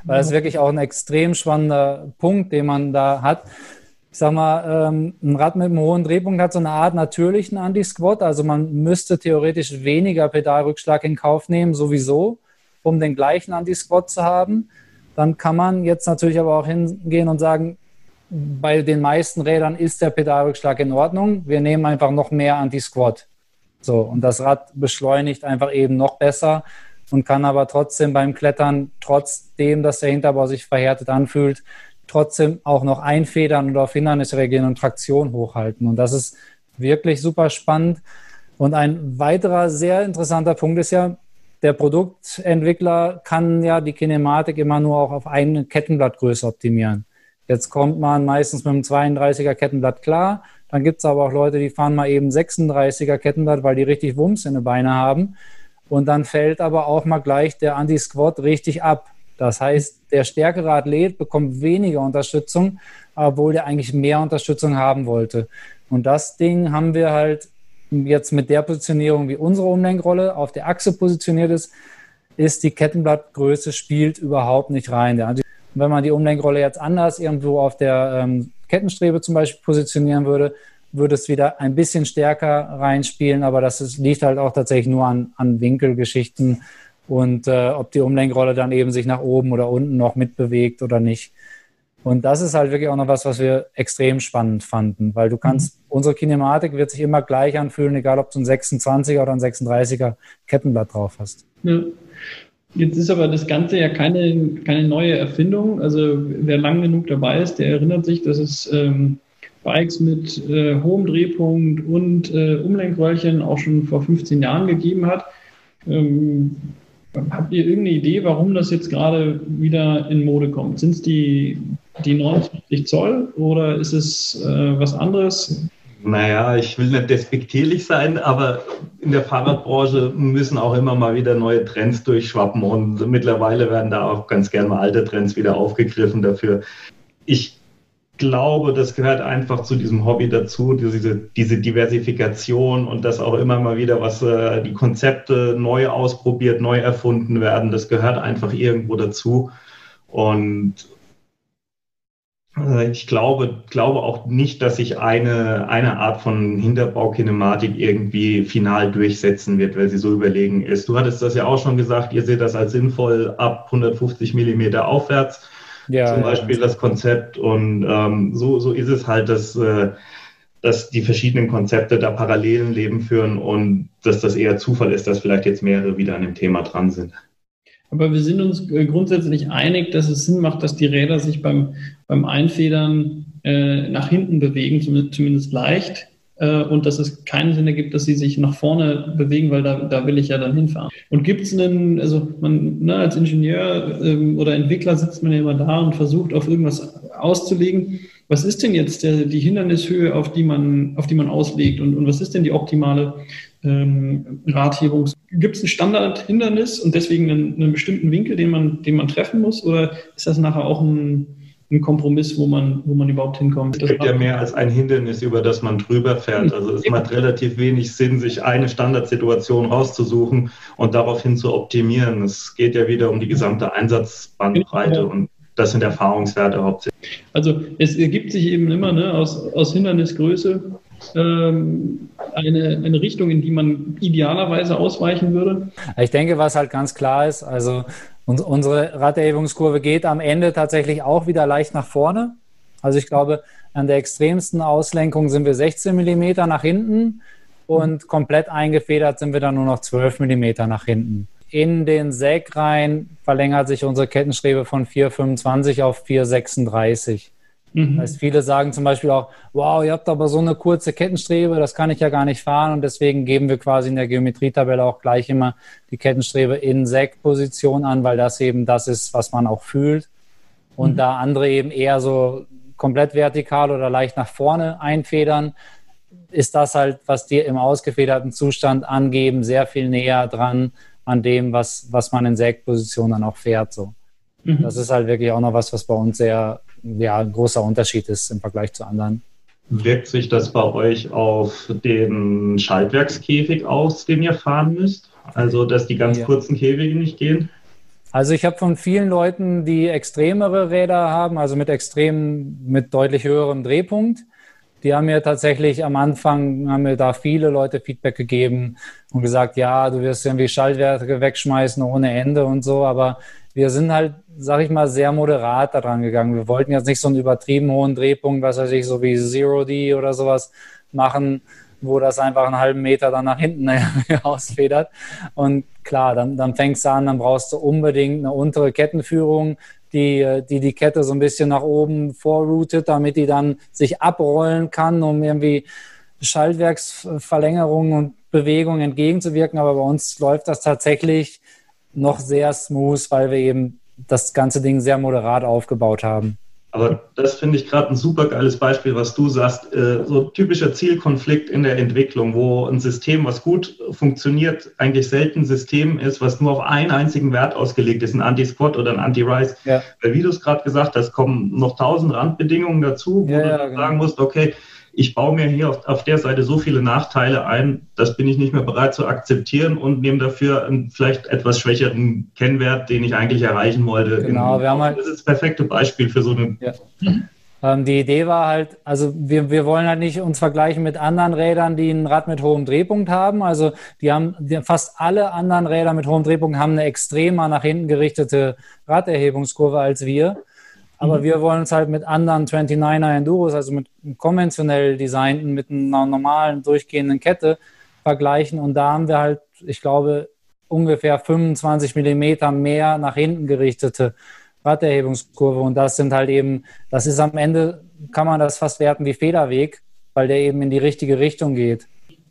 Weil das ist wirklich auch ein extrem spannender Punkt, den man da hat. Ich sag mal, ähm, ein Rad mit einem hohen Drehpunkt hat so eine Art natürlichen Anti-Squat. Also man müsste theoretisch weniger Pedalrückschlag in Kauf nehmen, sowieso, um den gleichen Anti-Squat zu haben. Dann kann man jetzt natürlich aber auch hingehen und sagen, bei den meisten Rädern ist der Pedalrückschlag in Ordnung. Wir nehmen einfach noch mehr Anti-Squat. So, und das Rad beschleunigt einfach eben noch besser und kann aber trotzdem beim Klettern, trotzdem, dass der Hinterbau sich verhärtet anfühlt, trotzdem auch noch einfedern und auf Hindernisse reagieren und Traktion hochhalten. Und das ist wirklich super spannend. Und ein weiterer sehr interessanter Punkt ist ja, der Produktentwickler kann ja die Kinematik immer nur auch auf eine Kettenblattgröße optimieren. Jetzt kommt man meistens mit einem 32er Kettenblatt klar. Dann gibt es aber auch Leute, die fahren mal eben 36er Kettenblatt, weil die richtig Wumms in den Beine haben. Und dann fällt aber auch mal gleich der Anti-Squat richtig ab. Das heißt, der stärkere Athlet bekommt weniger Unterstützung, obwohl der eigentlich mehr Unterstützung haben wollte. Und das Ding haben wir halt jetzt mit der Positionierung, wie unsere Umlenkrolle auf der Achse positioniert ist, ist die Kettenblattgröße spielt überhaupt nicht rein. Der und wenn man die Umlenkrolle jetzt anders irgendwo auf der ähm, Kettenstrebe zum Beispiel positionieren würde, würde es wieder ein bisschen stärker reinspielen, aber das ist, liegt halt auch tatsächlich nur an, an Winkelgeschichten und äh, ob die Umlenkrolle dann eben sich nach oben oder unten noch mitbewegt oder nicht. Und das ist halt wirklich auch noch was, was wir extrem spannend fanden, weil du kannst, mhm. unsere Kinematik wird sich immer gleich anfühlen, egal ob du ein 26er oder ein 36er Kettenblatt drauf hast. Ja. Jetzt ist aber das Ganze ja keine, keine neue Erfindung. Also wer lang genug dabei ist, der erinnert sich, dass es ähm, Bikes mit äh, hohem Drehpunkt und äh, Umlenkröllchen auch schon vor 15 Jahren gegeben hat. Ähm, habt ihr irgendeine Idee, warum das jetzt gerade wieder in Mode kommt? Sind es die, die 29 Zoll oder ist es äh, was anderes? Naja, ich will nicht despektierlich sein, aber in der Fahrradbranche müssen auch immer mal wieder neue Trends durchschwappen und mittlerweile werden da auch ganz gerne mal alte Trends wieder aufgegriffen dafür. Ich glaube, das gehört einfach zu diesem Hobby dazu, diese, diese Diversifikation und dass auch immer mal wieder was, äh, die Konzepte neu ausprobiert, neu erfunden werden. Das gehört einfach irgendwo dazu. Und ich glaube, glaube auch nicht, dass sich eine, eine Art von Hinterbaukinematik irgendwie final durchsetzen wird, weil sie so überlegen ist. Du hattest das ja auch schon gesagt, ihr seht das als sinnvoll ab 150 Millimeter aufwärts, ja, zum Beispiel ja. das Konzept. Und ähm, so, so ist es halt, dass, äh, dass die verschiedenen Konzepte da parallelen Leben führen und dass das eher Zufall ist, dass vielleicht jetzt mehrere wieder an dem Thema dran sind. Aber wir sind uns äh, grundsätzlich einig, dass es Sinn macht, dass die Räder sich beim, beim Einfedern äh, nach hinten bewegen, zumindest leicht. Äh, und dass es keinen Sinn ergibt, dass sie sich nach vorne bewegen, weil da, da will ich ja dann hinfahren. Und gibt es einen, also man ne, als Ingenieur ähm, oder Entwickler sitzt man ja immer da und versucht auf irgendwas auszulegen. Was ist denn jetzt der, die Hindernishöhe, auf die man, auf die man auslegt und, und was ist denn die optimale ähm, Radhebung. Gibt es ein Standardhindernis und deswegen einen, einen, bestimmten Winkel, den man, den man treffen muss? Oder ist das nachher auch ein, ein Kompromiss, wo man, wo man überhaupt hinkommt? Es gibt ja mehr als ein Hindernis, über das man drüber fährt. Also es macht relativ wenig Sinn, sich eine Standardsituation rauszusuchen und daraufhin zu optimieren. Es geht ja wieder um die gesamte Einsatzbandbreite und das sind Erfahrungswerte hauptsächlich. Also es ergibt sich eben immer ne, aus, aus Hindernisgröße ähm, eine, eine Richtung, in die man idealerweise ausweichen würde? Ich denke, was halt ganz klar ist, also unsere Raderhebungskurve geht am Ende tatsächlich auch wieder leicht nach vorne. Also ich glaube, an der extremsten Auslenkung sind wir 16 mm nach hinten und komplett eingefedert sind wir dann nur noch 12 mm nach hinten. In den Säg rein verlängert sich unsere Kettenstrebe von 4,25 auf 4,36. Mhm. Heißt, viele sagen zum Beispiel auch, wow, ihr habt aber so eine kurze Kettenstrebe, das kann ich ja gar nicht fahren und deswegen geben wir quasi in der Geometrietabelle auch gleich immer die Kettenstrebe in Sec-Position an, weil das eben das ist, was man auch fühlt. Und mhm. da andere eben eher so komplett vertikal oder leicht nach vorne einfedern, ist das halt, was die im ausgefederten Zustand angeben, sehr viel näher dran an dem, was, was man in Sägposition dann auch fährt. So. Mhm. Das ist halt wirklich auch noch was, was bei uns sehr ja, ein großer Unterschied ist im Vergleich zu anderen. Wirkt sich das bei euch auf den Schaltwerkskäfig aus, den ihr fahren müsst? Also, dass die ganz ja. kurzen Käfige nicht gehen? Also ich habe von vielen Leuten, die extremere Räder haben, also mit extrem, mit deutlich höherem Drehpunkt, die haben mir tatsächlich am Anfang, haben mir da viele Leute Feedback gegeben und gesagt, ja, du wirst irgendwie Schaltwerke wegschmeißen ohne Ende und so, aber wir sind halt, sag ich mal, sehr moderat daran gegangen. Wir wollten jetzt nicht so einen übertrieben hohen Drehpunkt, was weiß ich, so wie Zero D oder sowas machen, wo das einfach einen halben Meter dann nach hinten ausfedert. Und klar, dann, dann fängst du an, dann brauchst du unbedingt eine untere Kettenführung, die, die die Kette so ein bisschen nach oben vorroutet, damit die dann sich abrollen kann, um irgendwie Schaltwerksverlängerungen und Bewegungen entgegenzuwirken. Aber bei uns läuft das tatsächlich noch sehr smooth, weil wir eben das ganze Ding sehr moderat aufgebaut haben. Aber das finde ich gerade ein super geiles Beispiel, was du sagst. Äh, so typischer Zielkonflikt in der Entwicklung, wo ein System, was gut funktioniert, eigentlich selten ein System ist, was nur auf einen einzigen Wert ausgelegt ist, ein Anti-Squat oder ein Anti-Rise. Ja. Weil wie du es gerade gesagt hast, kommen noch tausend Randbedingungen dazu, wo ja, du ja, genau. sagen musst, okay, ich baue mir hier auf, auf, der Seite so viele Nachteile ein, das bin ich nicht mehr bereit zu akzeptieren und nehme dafür einen vielleicht etwas schwächeren Kennwert, den ich eigentlich erreichen wollte. Genau, wir haben halt, das ist das perfekte Beispiel für so eine. Ja. Ähm, die Idee war halt, also wir, wir wollen halt nicht uns vergleichen mit anderen Rädern, die ein Rad mit hohem Drehpunkt haben. Also die haben die, fast alle anderen Räder mit hohem Drehpunkt haben eine extremer nach hinten gerichtete Raderhebungskurve als wir. Aber mhm. wir wollen uns halt mit anderen 29er Enduros, also mit konventionell designten, mit einer normalen durchgehenden Kette vergleichen. Und da haben wir halt, ich glaube, ungefähr 25 Millimeter mehr nach hinten gerichtete Raderhebungskurve. Und das sind halt eben, das ist am Ende, kann man das fast werten wie Federweg, weil der eben in die richtige Richtung geht.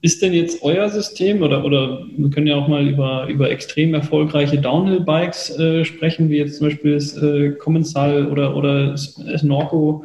Ist denn jetzt euer System oder, oder wir können ja auch mal über, über extrem erfolgreiche Downhill-Bikes äh, sprechen, wie jetzt zum Beispiel das äh, Commensal oder, oder Snorco,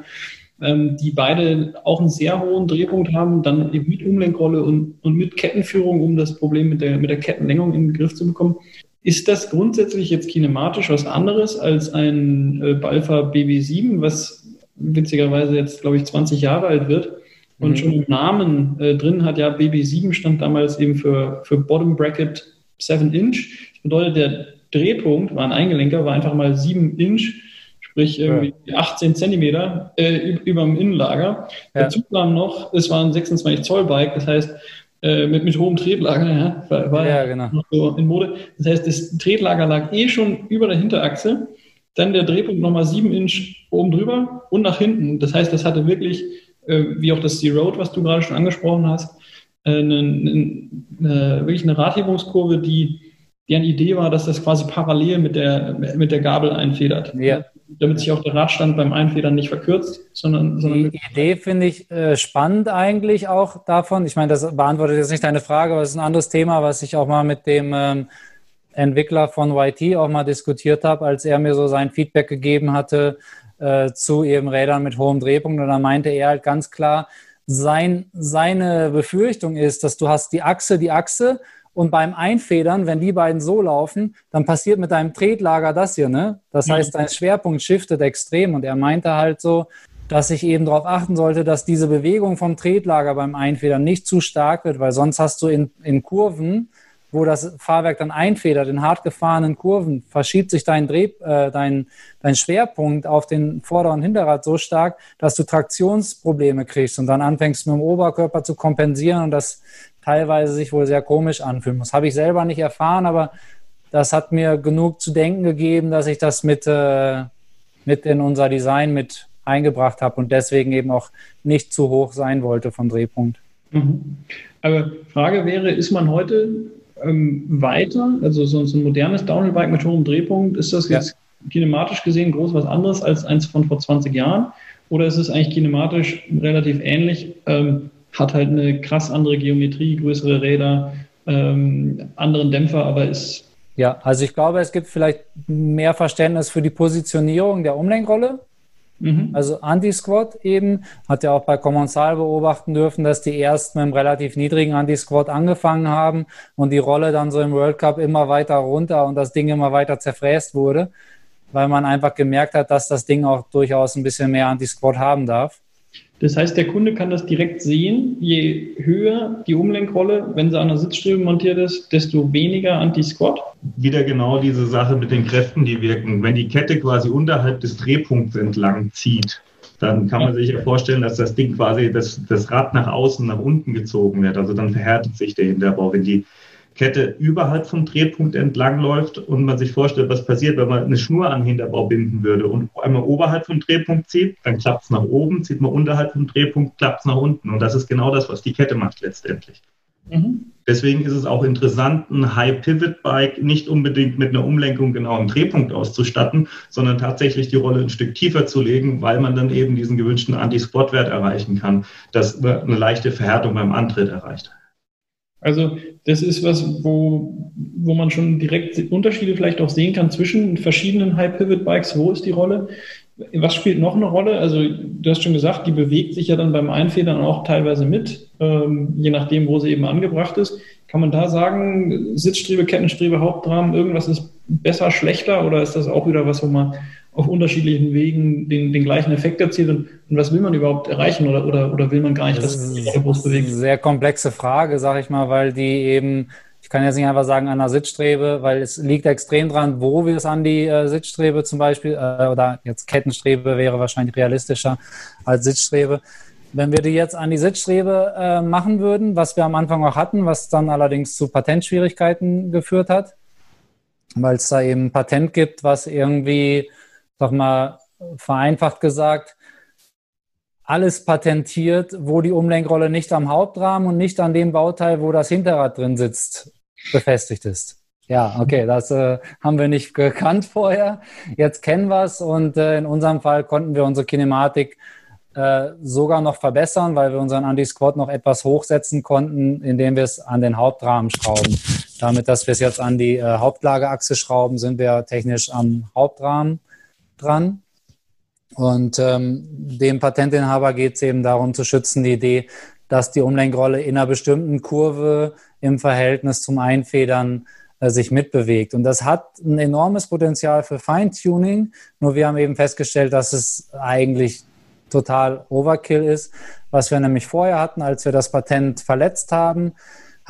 ähm, die beide auch einen sehr hohen Drehpunkt haben, dann eben mit Umlenkrolle und, und mit Kettenführung, um das Problem mit der, mit der Kettenlängung in den Griff zu bekommen. Ist das grundsätzlich jetzt kinematisch was anderes als ein äh, Balfa BB7, was witzigerweise jetzt, glaube ich, 20 Jahre alt wird? Und mhm. schon im Namen äh, drin hat ja BB7 stand damals eben für, für Bottom Bracket 7 Inch. Das bedeutet, der Drehpunkt war ein Eingelenker, war einfach mal 7 Inch, sprich irgendwie ja. 18 Zentimeter äh, über dem Innenlager. Ja. Dazu kam noch, es war ein 26 Zoll Bike, das heißt, äh, mit, mit hohem Tretlager, ja, war, war ja, genau. so in Mode. Das heißt, das Tretlager lag eh schon über der Hinterachse, dann der Drehpunkt nochmal 7 Inch oben drüber und nach hinten. Das heißt, das hatte wirklich äh, wie auch das C-Road, was du gerade schon angesprochen hast, äh, eine, eine, wirklich eine Radhebungskurve, die, eine Idee war, dass das quasi parallel mit der, mit der Gabel einfedert. Ja. Damit sich auch der Radstand beim Einfedern nicht verkürzt, sondern. sondern die Idee finde ich äh, spannend eigentlich auch davon. Ich meine, das beantwortet jetzt nicht deine Frage, aber es ist ein anderes Thema, was ich auch mal mit dem ähm, Entwickler von YT auch mal diskutiert habe, als er mir so sein Feedback gegeben hatte äh, zu eben Rädern mit hohem Drehpunkt. Und da meinte er halt ganz klar, sein, seine Befürchtung ist, dass du hast die Achse, die Achse und beim Einfedern, wenn die beiden so laufen, dann passiert mit deinem Tretlager das hier, ne? Das mhm. heißt, dein Schwerpunkt shiftet extrem und er meinte halt so, dass ich eben darauf achten sollte, dass diese Bewegung vom Tretlager beim Einfedern nicht zu stark wird, weil sonst hast du in, in Kurven wo das Fahrwerk dann einfedert in hart gefahrenen Kurven, verschiebt sich dein, Dreh, äh, dein, dein Schwerpunkt auf den Vorder- und Hinterrad so stark, dass du Traktionsprobleme kriegst und dann anfängst mit dem Oberkörper zu kompensieren und das teilweise sich wohl sehr komisch anfühlen muss. Habe ich selber nicht erfahren, aber das hat mir genug zu denken gegeben, dass ich das mit, äh, mit in unser Design mit eingebracht habe und deswegen eben auch nicht zu hoch sein wollte vom Drehpunkt. Mhm. Aber Frage wäre, ist man heute ähm, weiter? Also so, so, ein modernes Downhill-Bike mit hohem Drehpunkt, ist das jetzt ja. kinematisch gesehen groß was anderes als eins von vor 20 Jahren? Oder ist es eigentlich kinematisch relativ ähnlich? Ähm, hat halt eine krass andere Geometrie, größere Räder, ähm, anderen Dämpfer, aber ist. Ja, also ich glaube, es gibt vielleicht mehr Verständnis für die Positionierung der Umlenkrolle. Mhm. Also Anti-Squat eben, hat ja auch bei Commensal beobachten dürfen, dass die erst mit einem relativ niedrigen Anti-Squat angefangen haben und die Rolle dann so im World Cup immer weiter runter und das Ding immer weiter zerfräst wurde, weil man einfach gemerkt hat, dass das Ding auch durchaus ein bisschen mehr Anti-Squat haben darf. Das heißt, der Kunde kann das direkt sehen. Je höher die Umlenkrolle, wenn sie an der Sitzstrebe montiert ist, desto weniger Anti-Squat. Wieder genau diese Sache mit den Kräften, die wirken. Wenn die Kette quasi unterhalb des Drehpunkts entlang zieht, dann kann man sich ja vorstellen, dass das Ding quasi, das, das Rad nach außen, nach unten gezogen wird. Also dann verhärtet sich der Hinterbau. Wenn die Kette überhalb vom Drehpunkt entlang läuft und man sich vorstellt, was passiert, wenn man eine Schnur an den Hinterbau binden würde und einmal oberhalb vom Drehpunkt zieht, dann klappt es nach oben, zieht man unterhalb vom Drehpunkt, klappt es nach unten. Und das ist genau das, was die Kette macht letztendlich. Mhm. Deswegen ist es auch interessant, ein High-Pivot-Bike nicht unbedingt mit einer Umlenkung genau am Drehpunkt auszustatten, sondern tatsächlich die Rolle ein Stück tiefer zu legen, weil man dann eben diesen gewünschten Anti-Squat-Wert erreichen kann, dass man eine leichte Verhärtung beim Antritt erreicht. Also das ist was, wo, wo man schon direkt Unterschiede vielleicht auch sehen kann zwischen verschiedenen High-Pivot-Bikes. Wo ist die Rolle? Was spielt noch eine Rolle? Also du hast schon gesagt, die bewegt sich ja dann beim Einfedern auch teilweise mit, ähm, je nachdem, wo sie eben angebracht ist. Kann man da sagen, Sitzstrebe, Kettenstrebe, Hauptrahmen, irgendwas ist besser, schlechter oder ist das auch wieder was, wo man auf unterschiedlichen Wegen den, den gleichen Effekt erzielt und, und, was will man überhaupt erreichen oder, oder, oder will man gar nicht, dass sich der Bus bewegt? Das ist eine sehr komplexe Frage, sage ich mal, weil die eben, ich kann jetzt nicht einfach sagen an der Sitzstrebe, weil es liegt extrem dran, wo wir es an die äh, Sitzstrebe zum Beispiel, äh, oder jetzt Kettenstrebe wäre wahrscheinlich realistischer als Sitzstrebe. Wenn wir die jetzt an die Sitzstrebe äh, machen würden, was wir am Anfang auch hatten, was dann allerdings zu Patentschwierigkeiten geführt hat, weil es da eben ein Patent gibt, was irgendwie sag mal, vereinfacht gesagt, alles patentiert, wo die Umlenkrolle nicht am Hauptrahmen und nicht an dem Bauteil, wo das Hinterrad drin sitzt, befestigt ist. Ja, okay, das äh, haben wir nicht gekannt vorher. Jetzt kennen wir es und äh, in unserem Fall konnten wir unsere Kinematik äh, sogar noch verbessern, weil wir unseren Anti-Squat noch etwas hochsetzen konnten, indem wir es an den Hauptrahmen schrauben. Damit, dass wir es jetzt an die äh, Hauptlagerachse schrauben, sind wir technisch am Hauptrahmen dran. Und ähm, dem Patentinhaber geht es eben darum zu schützen, die Idee, dass die Umlenkrolle in einer bestimmten Kurve im Verhältnis zum Einfedern äh, sich mitbewegt. Und das hat ein enormes Potenzial für Feintuning. Nur wir haben eben festgestellt, dass es eigentlich total Overkill ist. Was wir nämlich vorher hatten, als wir das Patent verletzt haben,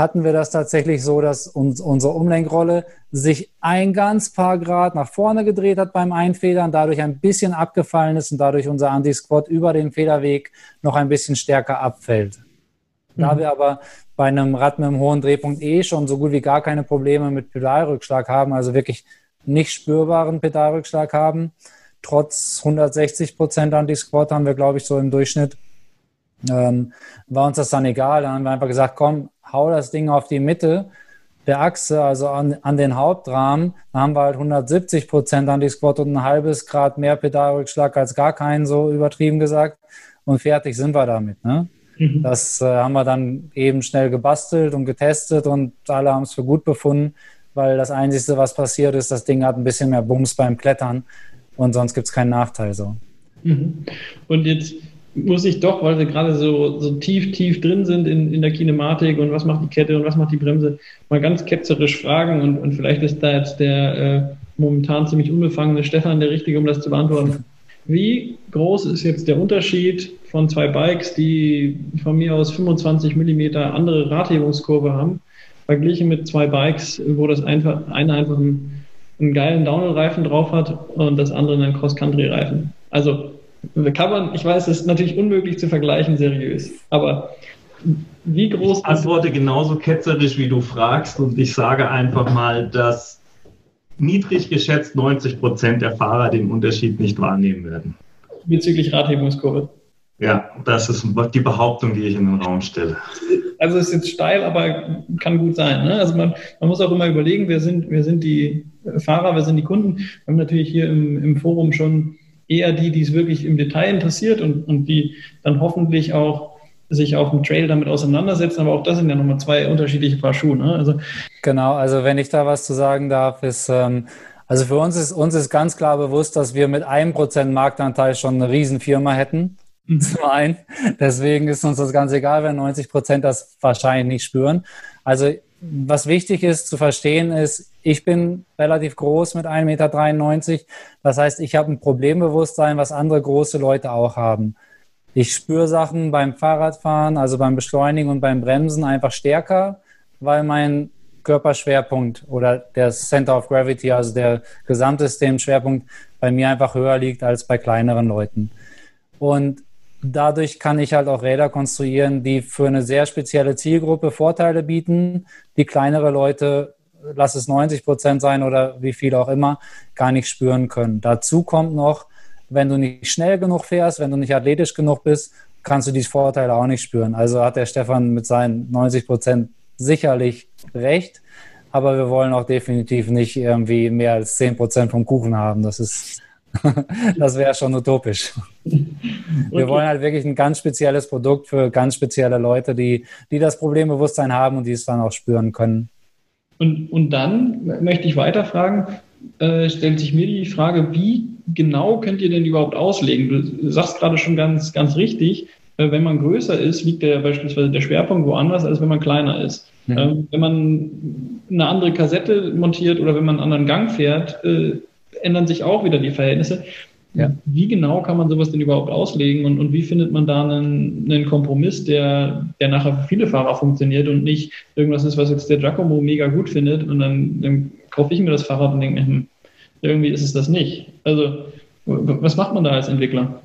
hatten wir das tatsächlich so, dass uns unsere Umlenkrolle sich ein ganz paar Grad nach vorne gedreht hat beim Einfedern, dadurch ein bisschen abgefallen ist und dadurch unser Anti-Squat über den Federweg noch ein bisschen stärker abfällt. Da mhm. wir aber bei einem Rad mit einem hohen Drehpunkt eh schon so gut wie gar keine Probleme mit Pedalrückschlag haben, also wirklich nicht spürbaren Pedalrückschlag haben, trotz 160 Prozent Anti-Squat haben wir, glaube ich, so im Durchschnitt, ähm, war uns das dann egal. Dann haben wir einfach gesagt, komm, hau das Ding auf die Mitte der Achse, also an, an den Hauptrahmen, da haben wir halt 170 Prozent Anti-Squat und ein halbes Grad mehr Pedalrückschlag als gar keinen, so übertrieben gesagt. Und fertig sind wir damit. Ne? Mhm. Das äh, haben wir dann eben schnell gebastelt und getestet und alle haben es für gut befunden, weil das Einzige, was passiert ist, das Ding hat ein bisschen mehr Bums beim Klettern und sonst gibt es keinen Nachteil so. Mhm. Und jetzt muss ich doch, weil wir gerade so, so tief, tief drin sind in, in der Kinematik und was macht die Kette und was macht die Bremse, mal ganz ketzerisch fragen und, und vielleicht ist da jetzt der äh, momentan ziemlich unbefangene Stefan der Richtige, um das zu beantworten. Wie groß ist jetzt der Unterschied von zwei Bikes, die von mir aus 25 Millimeter andere Radhebungskurve haben, verglichen mit zwei Bikes, wo das einfach, eine einfach einen, einen geilen Downhill-Reifen drauf hat und das andere einen Cross-Country-Reifen? Also kann man, ich weiß, es ist natürlich unmöglich zu vergleichen seriös, aber wie groß. Ich antworte genauso ketzerisch, wie du fragst, und ich sage einfach mal, dass niedrig geschätzt 90 Prozent der Fahrer den Unterschied nicht wahrnehmen werden. Bezüglich Radhebungskurve. Ja, das ist die Behauptung, die ich in den Raum stelle. Also ist jetzt steil, aber kann gut sein. Ne? Also man, man muss auch immer überlegen, wer sind, wer sind die Fahrer, wer sind die Kunden. Wir haben natürlich hier im, im Forum schon eher die, die es wirklich im Detail interessiert und, und die dann hoffentlich auch sich auf dem Trail damit auseinandersetzen. Aber auch das sind ja nochmal zwei unterschiedliche Paar Schuhe. Ne? Also genau, also wenn ich da was zu sagen darf, ist, ähm, Also für uns ist, uns ist ganz klar bewusst, dass wir mit einem Prozent Marktanteil schon eine Riesenfirma hätten. Mhm. Zum einen. Deswegen ist uns das ganz egal, wenn 90 Prozent das wahrscheinlich nicht spüren. Also was wichtig ist zu verstehen ist, ich bin relativ groß mit 1,93 Meter. Das heißt, ich habe ein Problembewusstsein, was andere große Leute auch haben. Ich spüre Sachen beim Fahrradfahren, also beim Beschleunigen und beim Bremsen einfach stärker, weil mein Körperschwerpunkt oder der Center of Gravity, also der Gesamtsystemschwerpunkt bei mir einfach höher liegt als bei kleineren Leuten. Und dadurch kann ich halt auch Räder konstruieren, die für eine sehr spezielle Zielgruppe Vorteile bieten, die kleinere Leute, lass es 90 Prozent sein oder wie viel auch immer, gar nicht spüren können. Dazu kommt noch, wenn du nicht schnell genug fährst, wenn du nicht athletisch genug bist, kannst du diese Vorteile auch nicht spüren. Also hat der Stefan mit seinen 90 Prozent sicherlich recht, aber wir wollen auch definitiv nicht irgendwie mehr als 10 Prozent vom Kuchen haben. Das ist, das wäre schon utopisch. Wir wollen halt wirklich ein ganz spezielles Produkt für ganz spezielle Leute, die, die das Problembewusstsein haben und die es dann auch spüren können. Und, und dann möchte ich weiterfragen, äh, stellt sich mir die Frage, wie genau könnt ihr denn überhaupt auslegen? Du sagst gerade schon ganz, ganz richtig, äh, wenn man größer ist, liegt der beispielsweise der Schwerpunkt woanders, als wenn man kleiner ist. Mhm. Ähm, wenn man eine andere Kassette montiert oder wenn man einen anderen Gang fährt, äh, ändern sich auch wieder die Verhältnisse. Ja. Wie genau kann man sowas denn überhaupt auslegen und, und wie findet man da einen, einen Kompromiss, der, der nachher für viele Fahrer funktioniert und nicht irgendwas ist, was jetzt der Giacomo mega gut findet und dann, dann kaufe ich mir das Fahrrad und denke mir, hm, irgendwie ist es das nicht. Also, was macht man da als Entwickler?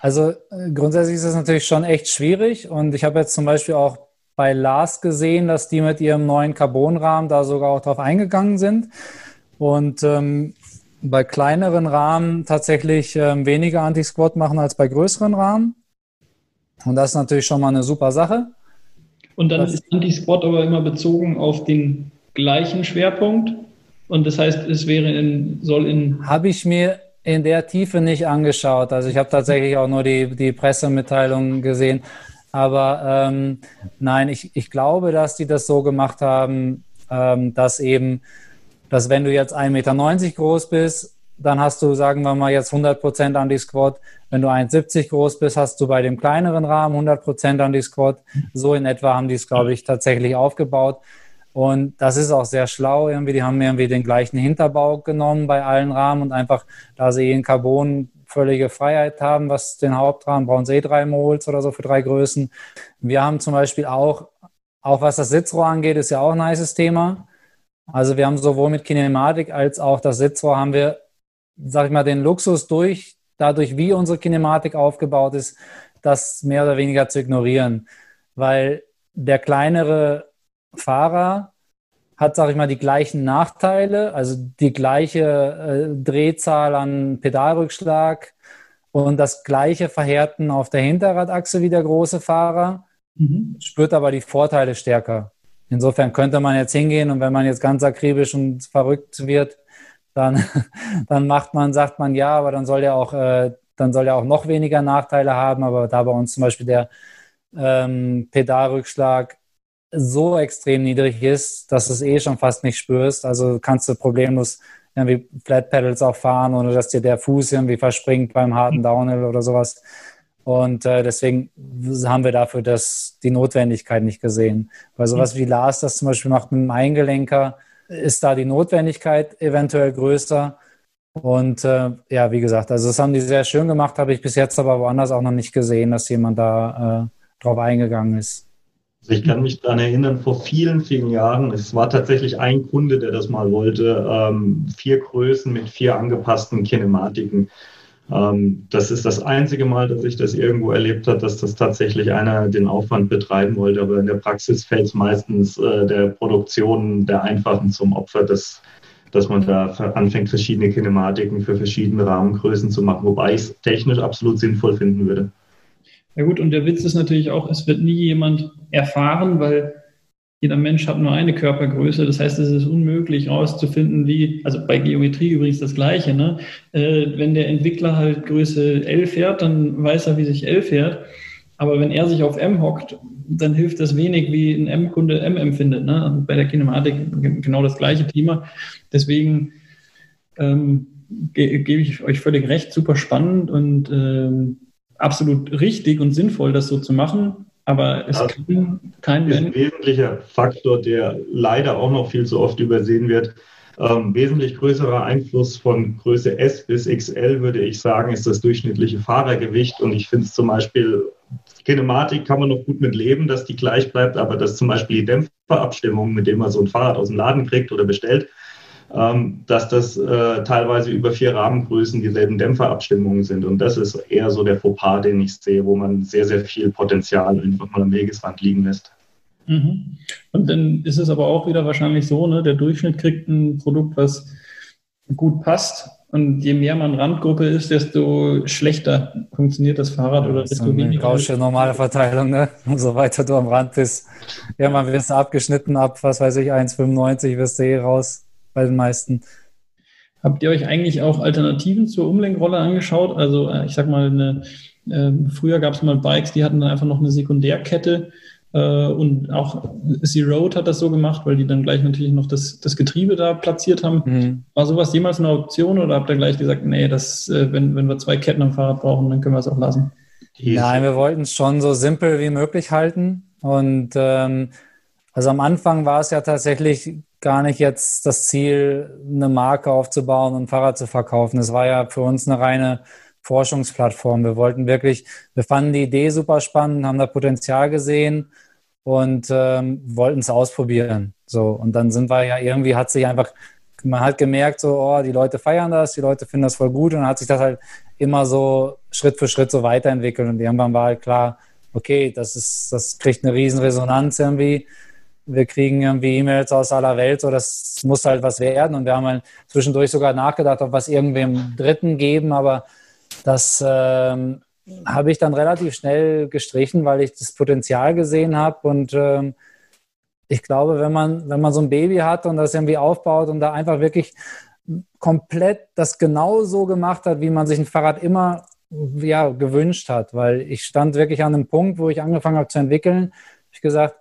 Also äh, grundsätzlich ist es natürlich schon echt schwierig und ich habe jetzt zum Beispiel auch bei Lars gesehen, dass die mit ihrem neuen Carbonrahmen da sogar auch drauf eingegangen sind und ähm, bei kleineren Rahmen tatsächlich ähm, weniger Anti-Squat machen als bei größeren Rahmen und das ist natürlich schon mal eine super Sache. Und dann das ist Anti-Squat aber immer bezogen auf den gleichen Schwerpunkt und das heißt, es wäre in, soll in. Habe ich mir in der Tiefe nicht angeschaut. Also ich habe tatsächlich auch nur die, die Pressemitteilungen gesehen. Aber ähm, nein, ich, ich glaube, dass die das so gemacht haben, ähm, dass eben, dass wenn du jetzt 1,90 Meter groß bist, dann hast du, sagen wir mal, jetzt 100 Prozent an die Squat. Wenn du 1,70 groß bist, hast du bei dem kleineren Rahmen 100 Prozent an die Squat. So in etwa haben die es, glaube ich, tatsächlich aufgebaut. Und das ist auch sehr schlau irgendwie. Die haben irgendwie den gleichen Hinterbau genommen bei allen Rahmen und einfach, da sie in Carbon völlige Freiheit haben, was den Hauptrahmen, brauchen sie eh drei Mols oder so für drei Größen. Wir haben zum Beispiel auch, auch was das Sitzrohr angeht, ist ja auch ein nices Thema. Also wir haben sowohl mit Kinematik als auch das Sitzrohr haben wir, sag ich mal, den Luxus durch, dadurch wie unsere Kinematik aufgebaut ist, das mehr oder weniger zu ignorieren. Weil der kleinere Fahrer hat, sage ich mal, die gleichen Nachteile, also die gleiche äh, Drehzahl an Pedalrückschlag und das gleiche Verhärten auf der Hinterradachse wie der große Fahrer, mhm. spürt aber die Vorteile stärker. Insofern könnte man jetzt hingehen und wenn man jetzt ganz akribisch und verrückt wird, dann, dann macht man, sagt man ja, aber dann soll der auch, äh, dann soll er auch noch weniger Nachteile haben. Aber da bei uns zum Beispiel der ähm, Pedalrückschlag so extrem niedrig ist, dass du es eh schon fast nicht spürst. Also kannst du problemlos irgendwie Flat Pedals auch fahren, ohne dass dir der Fuß irgendwie verspringt beim harten Downhill oder sowas. Und äh, deswegen haben wir dafür das, die Notwendigkeit nicht gesehen. Weil sowas wie Lars das zum Beispiel macht mit einem Eingelenker, ist da die Notwendigkeit eventuell größer. Und äh, ja, wie gesagt, also das haben die sehr schön gemacht, habe ich bis jetzt aber woanders auch noch nicht gesehen, dass jemand da äh, drauf eingegangen ist. Also ich kann mich daran erinnern, vor vielen, vielen Jahren, es war tatsächlich ein Kunde, der das mal wollte, ähm, vier Größen mit vier angepassten Kinematiken. Ähm, das ist das einzige Mal, dass ich das irgendwo erlebt habe, dass das tatsächlich einer den Aufwand betreiben wollte. Aber in der Praxis fällt es meistens äh, der Produktion der Einfachen zum Opfer, dass, dass man da anfängt, verschiedene Kinematiken für verschiedene Rahmengrößen zu machen, wobei ich es technisch absolut sinnvoll finden würde. Ja gut, und der Witz ist natürlich auch, es wird nie jemand erfahren, weil jeder Mensch hat nur eine Körpergröße. Das heißt, es ist unmöglich herauszufinden, wie, also bei Geometrie übrigens das Gleiche, ne? Äh, wenn der Entwickler halt Größe L fährt, dann weiß er, wie sich L fährt. Aber wenn er sich auf M hockt, dann hilft das wenig, wie ein M-Kunde M empfindet. Ne? Also bei der Kinematik genau das gleiche Thema. Deswegen ähm, ge gebe ich euch völlig recht, super spannend und ähm, absolut richtig und sinnvoll, das so zu machen. Aber es das kann kein ist ein wesentlicher Faktor, der leider auch noch viel zu oft übersehen wird. Ähm, wesentlich größerer Einfluss von Größe S bis XL, würde ich sagen, ist das durchschnittliche Fahrergewicht. Und ich finde es zum Beispiel, Kinematik kann man noch gut mit leben, dass die gleich bleibt, aber dass zum Beispiel die Dämpferabstimmung, mit dem man so ein Fahrrad aus dem Laden kriegt oder bestellt, dass das äh, teilweise über vier Rahmengrößen dieselben Dämpferabstimmungen sind. Und das ist eher so der Fauxpas, den ich sehe, wo man sehr, sehr viel Potenzial einfach mal am Wegesrand liegen lässt. Mhm. Und dann ist es aber auch wieder wahrscheinlich so, ne, der Durchschnitt kriegt ein Produkt, was gut passt. Und je mehr man Randgruppe ist, desto schlechter funktioniert das Fahrrad oder desto so weniger. Normale Verteilung, ne? Umso weiter du am Rand bist. Irgendwann wirst du abgeschnitten ab, was weiß ich, 1,95 wirst du eh raus bei den meisten. Habt ihr euch eigentlich auch Alternativen zur Umlenkrolle angeschaut? Also äh, ich sag mal, eine, äh, früher gab es mal Bikes, die hatten dann einfach noch eine Sekundärkette äh, und auch Sea Road hat das so gemacht, weil die dann gleich natürlich noch das, das Getriebe da platziert haben. Mhm. War sowas jemals eine Option oder habt ihr gleich gesagt, nee, das, äh, wenn, wenn wir zwei Ketten am Fahrrad brauchen, dann können wir es auch lassen? Nein, wir wollten es schon so simpel wie möglich halten. Und ähm, also am Anfang war es ja tatsächlich gar nicht jetzt das Ziel, eine Marke aufzubauen und ein Fahrrad zu verkaufen. Es war ja für uns eine reine Forschungsplattform. Wir wollten wirklich, wir fanden die Idee super spannend, haben da Potenzial gesehen und ähm, wollten es ausprobieren. So und dann sind wir ja irgendwie hat sich einfach, man hat gemerkt so, oh, die Leute feiern das, die Leute finden das voll gut und dann hat sich das halt immer so Schritt für Schritt so weiterentwickelt und irgendwann war halt klar, okay, das ist, das kriegt eine riesen Resonanz irgendwie wir kriegen irgendwie E-Mails aus aller Welt, so das muss halt was werden. Und wir haben halt zwischendurch sogar nachgedacht, ob wir es irgendwem Dritten geben, aber das ähm, habe ich dann relativ schnell gestrichen, weil ich das Potenzial gesehen habe. Und ähm, ich glaube, wenn man, wenn man so ein Baby hat und das irgendwie aufbaut und da einfach wirklich komplett das genau so gemacht hat, wie man sich ein Fahrrad immer ja, gewünscht hat, weil ich stand wirklich an einem Punkt, wo ich angefangen habe zu entwickeln, habe ich gesagt,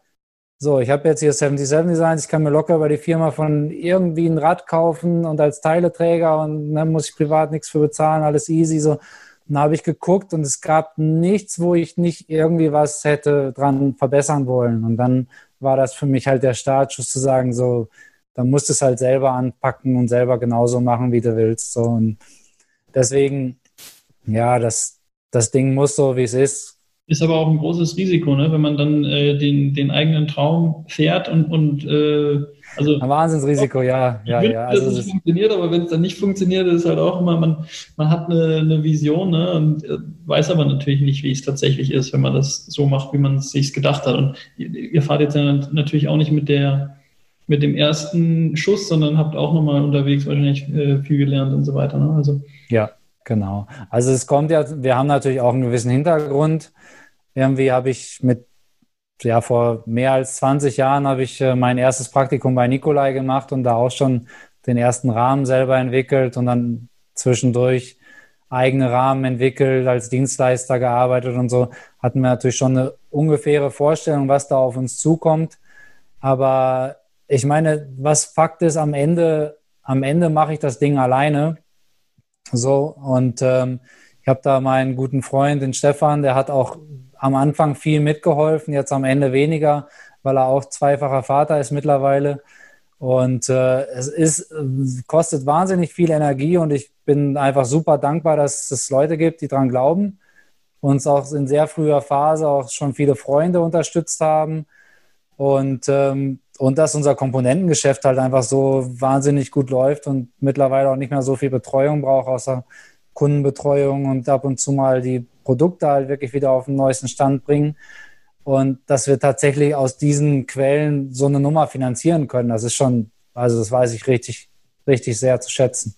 so, ich habe jetzt hier 77 Designs, ich kann mir locker über die Firma von irgendwie ein Rad kaufen und als Teileträger und dann muss ich privat nichts für bezahlen, alles easy. So, dann habe ich geguckt und es gab nichts, wo ich nicht irgendwie was hätte dran verbessern wollen. Und dann war das für mich halt der Startschuss zu sagen, so, dann musst du es halt selber anpacken und selber genauso machen, wie du willst. So, und deswegen, ja, das, das Ding muss so, wie es ist, ist aber auch ein großes Risiko, ne? wenn man dann äh, den, den eigenen Traum fährt und, und äh, also ein Wahnsinnsrisiko, ja, ja, ja. Also dass es funktioniert, aber wenn es dann nicht funktioniert, ist halt auch immer, man, man hat eine, eine Vision ne? und äh, weiß aber natürlich nicht, wie es tatsächlich ist, wenn man das so macht, wie man es sich gedacht hat. Und ihr, ihr fahrt jetzt ja natürlich auch nicht mit der mit dem ersten Schuss, sondern habt auch nochmal unterwegs wahrscheinlich äh, viel gelernt und so weiter. Ne? Also ja, genau. Also es kommt ja, wir haben natürlich auch einen gewissen Hintergrund. Irgendwie habe ich mit, ja, vor mehr als 20 Jahren habe ich äh, mein erstes Praktikum bei Nikolai gemacht und da auch schon den ersten Rahmen selber entwickelt und dann zwischendurch eigene Rahmen entwickelt, als Dienstleister gearbeitet und so, hatten wir natürlich schon eine ungefähre Vorstellung, was da auf uns zukommt. Aber ich meine, was Fakt ist, am Ende, am Ende mache ich das Ding alleine. So, und ähm, ich habe da meinen guten Freund, den Stefan, der hat auch am Anfang viel mitgeholfen, jetzt am Ende weniger, weil er auch zweifacher Vater ist mittlerweile. Und äh, es ist, kostet wahnsinnig viel Energie und ich bin einfach super dankbar, dass es Leute gibt, die daran glauben, uns auch in sehr früher Phase auch schon viele Freunde unterstützt haben und, ähm, und dass unser Komponentengeschäft halt einfach so wahnsinnig gut läuft und mittlerweile auch nicht mehr so viel Betreuung braucht, außer Kundenbetreuung und ab und zu mal die Produkte halt wirklich wieder auf den neuesten Stand bringen. Und dass wir tatsächlich aus diesen Quellen so eine Nummer finanzieren können, das ist schon, also das weiß ich richtig, richtig sehr zu schätzen.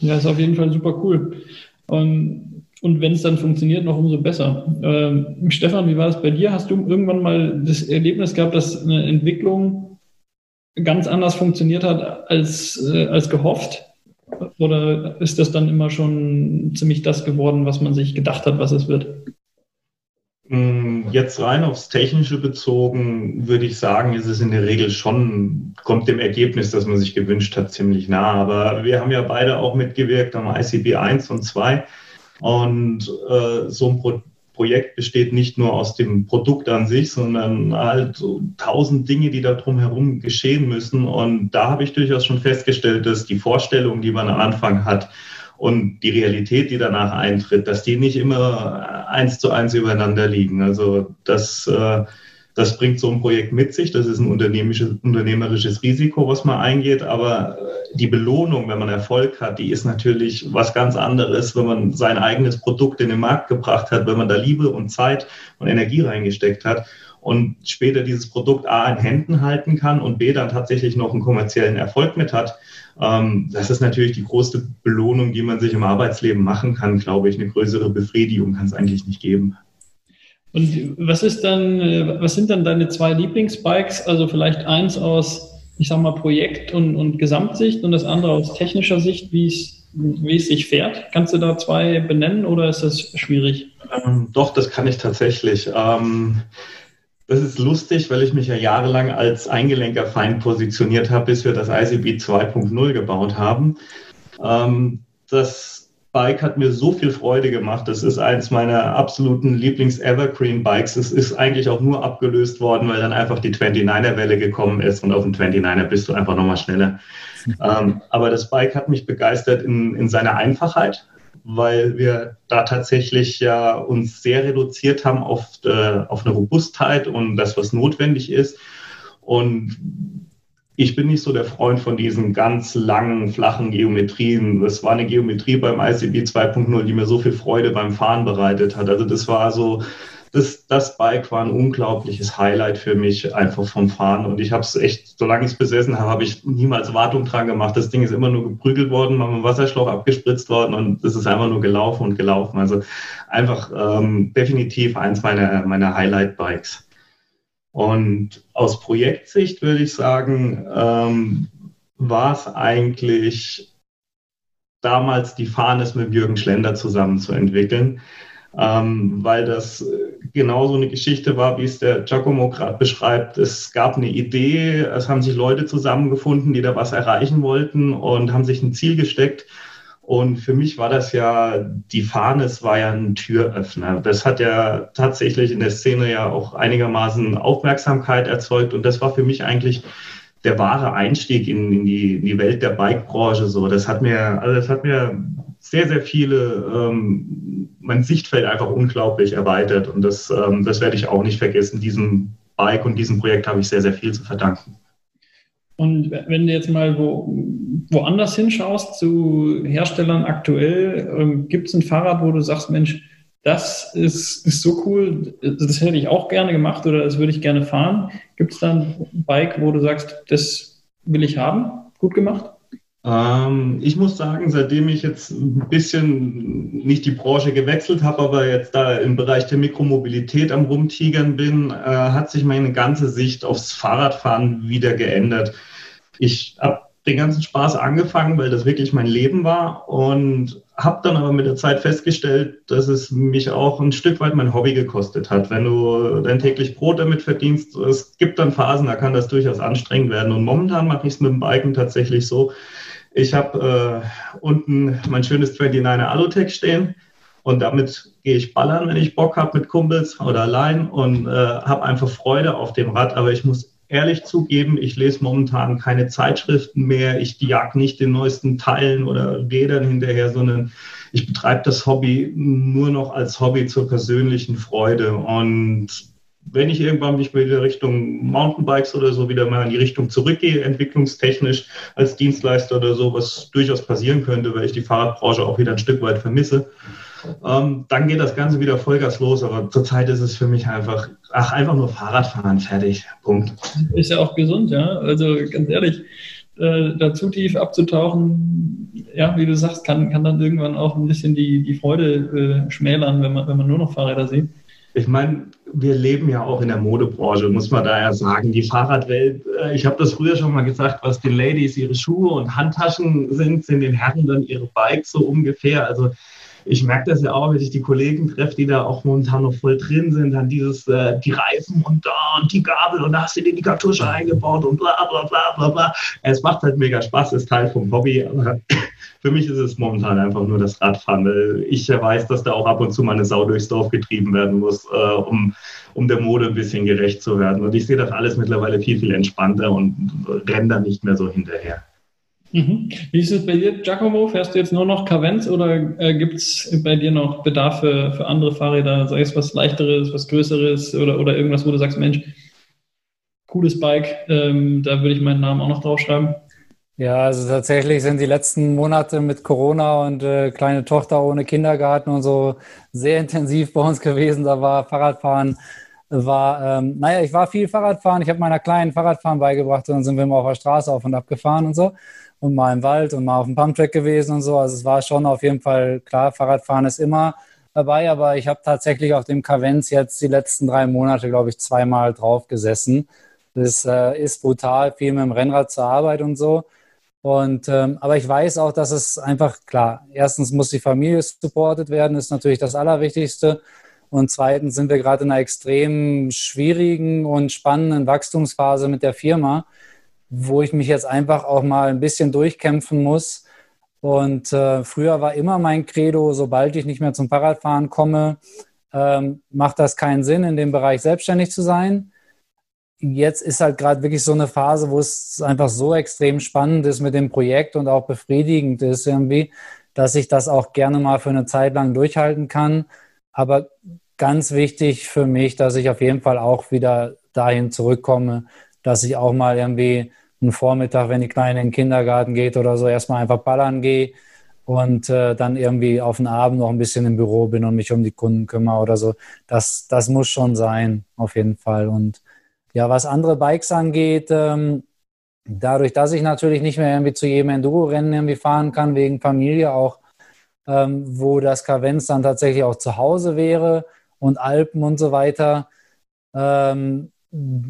Ja, ist auf jeden Fall super cool. Und, und wenn es dann funktioniert, noch umso besser. Ähm, Stefan, wie war es bei dir? Hast du irgendwann mal das Erlebnis gehabt, dass eine Entwicklung ganz anders funktioniert hat als, äh, als gehofft? Oder ist das dann immer schon ziemlich das geworden, was man sich gedacht hat, was es wird? Mm, jetzt rein aufs Technische bezogen, würde ich sagen, ist es in der Regel schon, kommt dem Ergebnis, das man sich gewünscht hat, ziemlich nah. Aber wir haben ja beide auch mitgewirkt am ICB 1 und 2. Und äh, so ein Pro Projekt besteht nicht nur aus dem Produkt an sich, sondern halt so tausend Dinge, die da drumherum geschehen müssen. Und da habe ich durchaus schon festgestellt, dass die Vorstellung, die man am Anfang hat, und die Realität, die danach eintritt, dass die nicht immer eins zu eins übereinander liegen. Also das, äh, das bringt so ein Projekt mit sich. Das ist ein unternehmerisches, Risiko, was man eingeht. Aber äh, die Belohnung, wenn man Erfolg hat, die ist natürlich was ganz anderes, wenn man sein eigenes Produkt in den Markt gebracht hat, wenn man da Liebe und Zeit und Energie reingesteckt hat und später dieses Produkt A in Händen halten kann und B dann tatsächlich noch einen kommerziellen Erfolg mit hat ähm, das ist natürlich die größte Belohnung, die man sich im Arbeitsleben machen kann, glaube ich. Eine größere Befriedigung kann es eigentlich nicht geben. Und was ist dann, äh, was sind dann deine zwei Lieblingsbikes? Also vielleicht eins aus, ich sag mal, Projekt- und, und Gesamtsicht und das andere aus technischer Sicht, wie es, wie es sich fährt. Kannst du da zwei benennen oder ist das schwierig? Ähm, doch, das kann ich tatsächlich. Ähm, das ist lustig, weil ich mich ja jahrelang als Eingelenkerfeind positioniert habe, bis wir das ICB 2.0 gebaut haben. Ähm, das Bike hat mir so viel Freude gemacht. Das ist eins meiner absoluten Lieblings-Evergreen-Bikes. Es ist eigentlich auch nur abgelöst worden, weil dann einfach die 29er-Welle gekommen ist und auf dem 29er bist du einfach nochmal schneller. ähm, aber das Bike hat mich begeistert in, in seiner Einfachheit weil wir da tatsächlich ja uns sehr reduziert haben auf, äh, auf eine Robustheit und das, was notwendig ist. Und ich bin nicht so der Freund von diesen ganz langen, flachen Geometrien. Das war eine Geometrie beim ICB 2.0, die mir so viel Freude beim Fahren bereitet hat. Also das war so, das, das Bike war ein unglaubliches Highlight für mich, einfach vom Fahren. Und ich habe es echt, solange ich es besessen habe, habe ich niemals Wartung dran gemacht. Das Ding ist immer nur geprügelt worden, mal mit Wasserschlauch abgespritzt worden und es ist einfach nur gelaufen und gelaufen. Also einfach ähm, definitiv eins meiner, meiner Highlight-Bikes. Und aus Projektsicht würde ich sagen, ähm, war es eigentlich damals die Fahnes mit Jürgen Schlender zusammen zu entwickeln ähm, weil das genauso eine Geschichte war, wie es der Giacomo gerade beschreibt. Es gab eine Idee, es haben sich Leute zusammengefunden, die da was erreichen wollten und haben sich ein Ziel gesteckt. Und für mich war das ja, die Fahne, es war ja ein Türöffner. Das hat ja tatsächlich in der Szene ja auch einigermaßen Aufmerksamkeit erzeugt. Und das war für mich eigentlich der wahre Einstieg in, in, die, in die Welt der Bike-Branche. So, das hat mir, also das hat mir sehr, sehr viele, ähm, mein Sichtfeld einfach unglaublich erweitert. Und das, ähm, das werde ich auch nicht vergessen. Diesem Bike und diesem Projekt habe ich sehr, sehr viel zu verdanken. Und wenn du jetzt mal wo, woanders hinschaust, zu Herstellern aktuell, ähm, gibt es ein Fahrrad, wo du sagst, Mensch, das ist, ist so cool, das hätte ich auch gerne gemacht oder das würde ich gerne fahren. Gibt es da ein Bike, wo du sagst, das will ich haben? Gut gemacht? Ähm, ich muss sagen, seitdem ich jetzt ein bisschen nicht die Branche gewechselt habe, aber jetzt da im Bereich der Mikromobilität am Rumtigern bin, äh, hat sich meine ganze Sicht aufs Fahrradfahren wieder geändert. Ich habe den ganzen Spaß angefangen, weil das wirklich mein Leben war und habe dann aber mit der Zeit festgestellt, dass es mich auch ein Stück weit mein Hobby gekostet hat. Wenn du dein täglich Brot damit verdienst, es gibt dann Phasen, da kann das durchaus anstrengend werden. Und momentan mache ich es mit dem Biken tatsächlich so, ich habe äh, unten mein schönes 29er Alutech stehen und damit gehe ich ballern, wenn ich Bock habe mit Kumpels oder allein und äh, habe einfach Freude auf dem Rad. Aber ich muss ehrlich zugeben, ich lese momentan keine Zeitschriften mehr. Ich jag nicht den neuesten Teilen oder Rädern hinterher, sondern ich betreibe das Hobby nur noch als Hobby zur persönlichen Freude. Und wenn ich irgendwann mich wieder Richtung Mountainbikes oder so wieder mal in die Richtung zurückgehe, entwicklungstechnisch als Dienstleister oder so, was durchaus passieren könnte, weil ich die Fahrradbranche auch wieder ein Stück weit vermisse, ähm, dann geht das Ganze wieder Vollgas los. Aber zurzeit ist es für mich einfach, ach, einfach nur Fahrradfahren, fertig, Punkt. Ist ja auch gesund, ja. Also ganz ehrlich, äh, da zu tief abzutauchen, ja, wie du sagst, kann, kann dann irgendwann auch ein bisschen die, die Freude äh, schmälern, wenn man, wenn man nur noch Fahrräder sieht. Ich meine, wir leben ja auch in der Modebranche, muss man daher sagen. Die Fahrradwelt, äh, ich habe das früher schon mal gesagt, was den Ladies ihre Schuhe und Handtaschen sind, sind den Herren dann ihre Bikes so ungefähr. Also ich merke das ja auch, wenn ich die Kollegen treffe, die da auch momentan noch voll drin sind, dann dieses, äh, die Reifen und da und die Gabel und da hast du dir die Kartusche eingebaut und bla bla bla bla bla. Es macht halt mega Spaß, ist Teil vom Hobby, aber für mich ist es momentan einfach nur das Radfahren. Ich weiß, dass da auch ab und zu mal eine Sau durchs Dorf getrieben werden muss, äh, um, um der Mode ein bisschen gerecht zu werden. Und ich sehe das alles mittlerweile viel, viel entspannter und renne da nicht mehr so hinterher. Mhm. Wie ist es bei dir, Giacomo? Fährst du jetzt nur noch Kavenz oder äh, gibt es bei dir noch Bedarf für, für andere Fahrräder, sei es was leichteres, was größeres oder, oder irgendwas, wo du sagst, Mensch, cooles Bike, ähm, da würde ich meinen Namen auch noch draufschreiben? Ja, also tatsächlich sind die letzten Monate mit Corona und äh, kleine Tochter ohne Kindergarten und so sehr intensiv bei uns gewesen. Da war Fahrradfahren, war, ähm, naja, ich war viel Fahrradfahren. Ich habe meiner kleinen Fahrradfahren beigebracht und dann sind wir immer auf der Straße auf und ab gefahren und so und mal im Wald und mal auf dem Pumptrack gewesen und so. Also es war schon auf jeden Fall klar, Fahrradfahren ist immer dabei, aber ich habe tatsächlich auf dem Kavenz jetzt die letzten drei Monate, glaube ich, zweimal drauf gesessen. Das äh, ist brutal, viel mit dem Rennrad zur Arbeit und so. Und ähm, aber ich weiß auch, dass es einfach klar, erstens muss die Familie supportet werden, ist natürlich das Allerwichtigste. Und zweitens sind wir gerade in einer extrem schwierigen und spannenden Wachstumsphase mit der Firma wo ich mich jetzt einfach auch mal ein bisschen durchkämpfen muss. Und äh, früher war immer mein Credo, sobald ich nicht mehr zum Fahrradfahren komme, ähm, macht das keinen Sinn, in dem Bereich selbstständig zu sein. Jetzt ist halt gerade wirklich so eine Phase, wo es einfach so extrem spannend ist mit dem Projekt und auch befriedigend ist irgendwie, dass ich das auch gerne mal für eine Zeit lang durchhalten kann. Aber ganz wichtig für mich, dass ich auf jeden Fall auch wieder dahin zurückkomme, dass ich auch mal irgendwie einen Vormittag, wenn die Kleine in den Kindergarten geht oder so, erstmal einfach ballern gehe und äh, dann irgendwie auf den Abend noch ein bisschen im Büro bin und mich um die Kunden kümmere oder so. Das, das muss schon sein, auf jeden Fall. Und ja, was andere Bikes angeht, ähm, dadurch, dass ich natürlich nicht mehr irgendwie zu jedem Enduro-Rennen irgendwie fahren kann, wegen Familie auch, ähm, wo das Kavenz dann tatsächlich auch zu Hause wäre und Alpen und so weiter, ähm,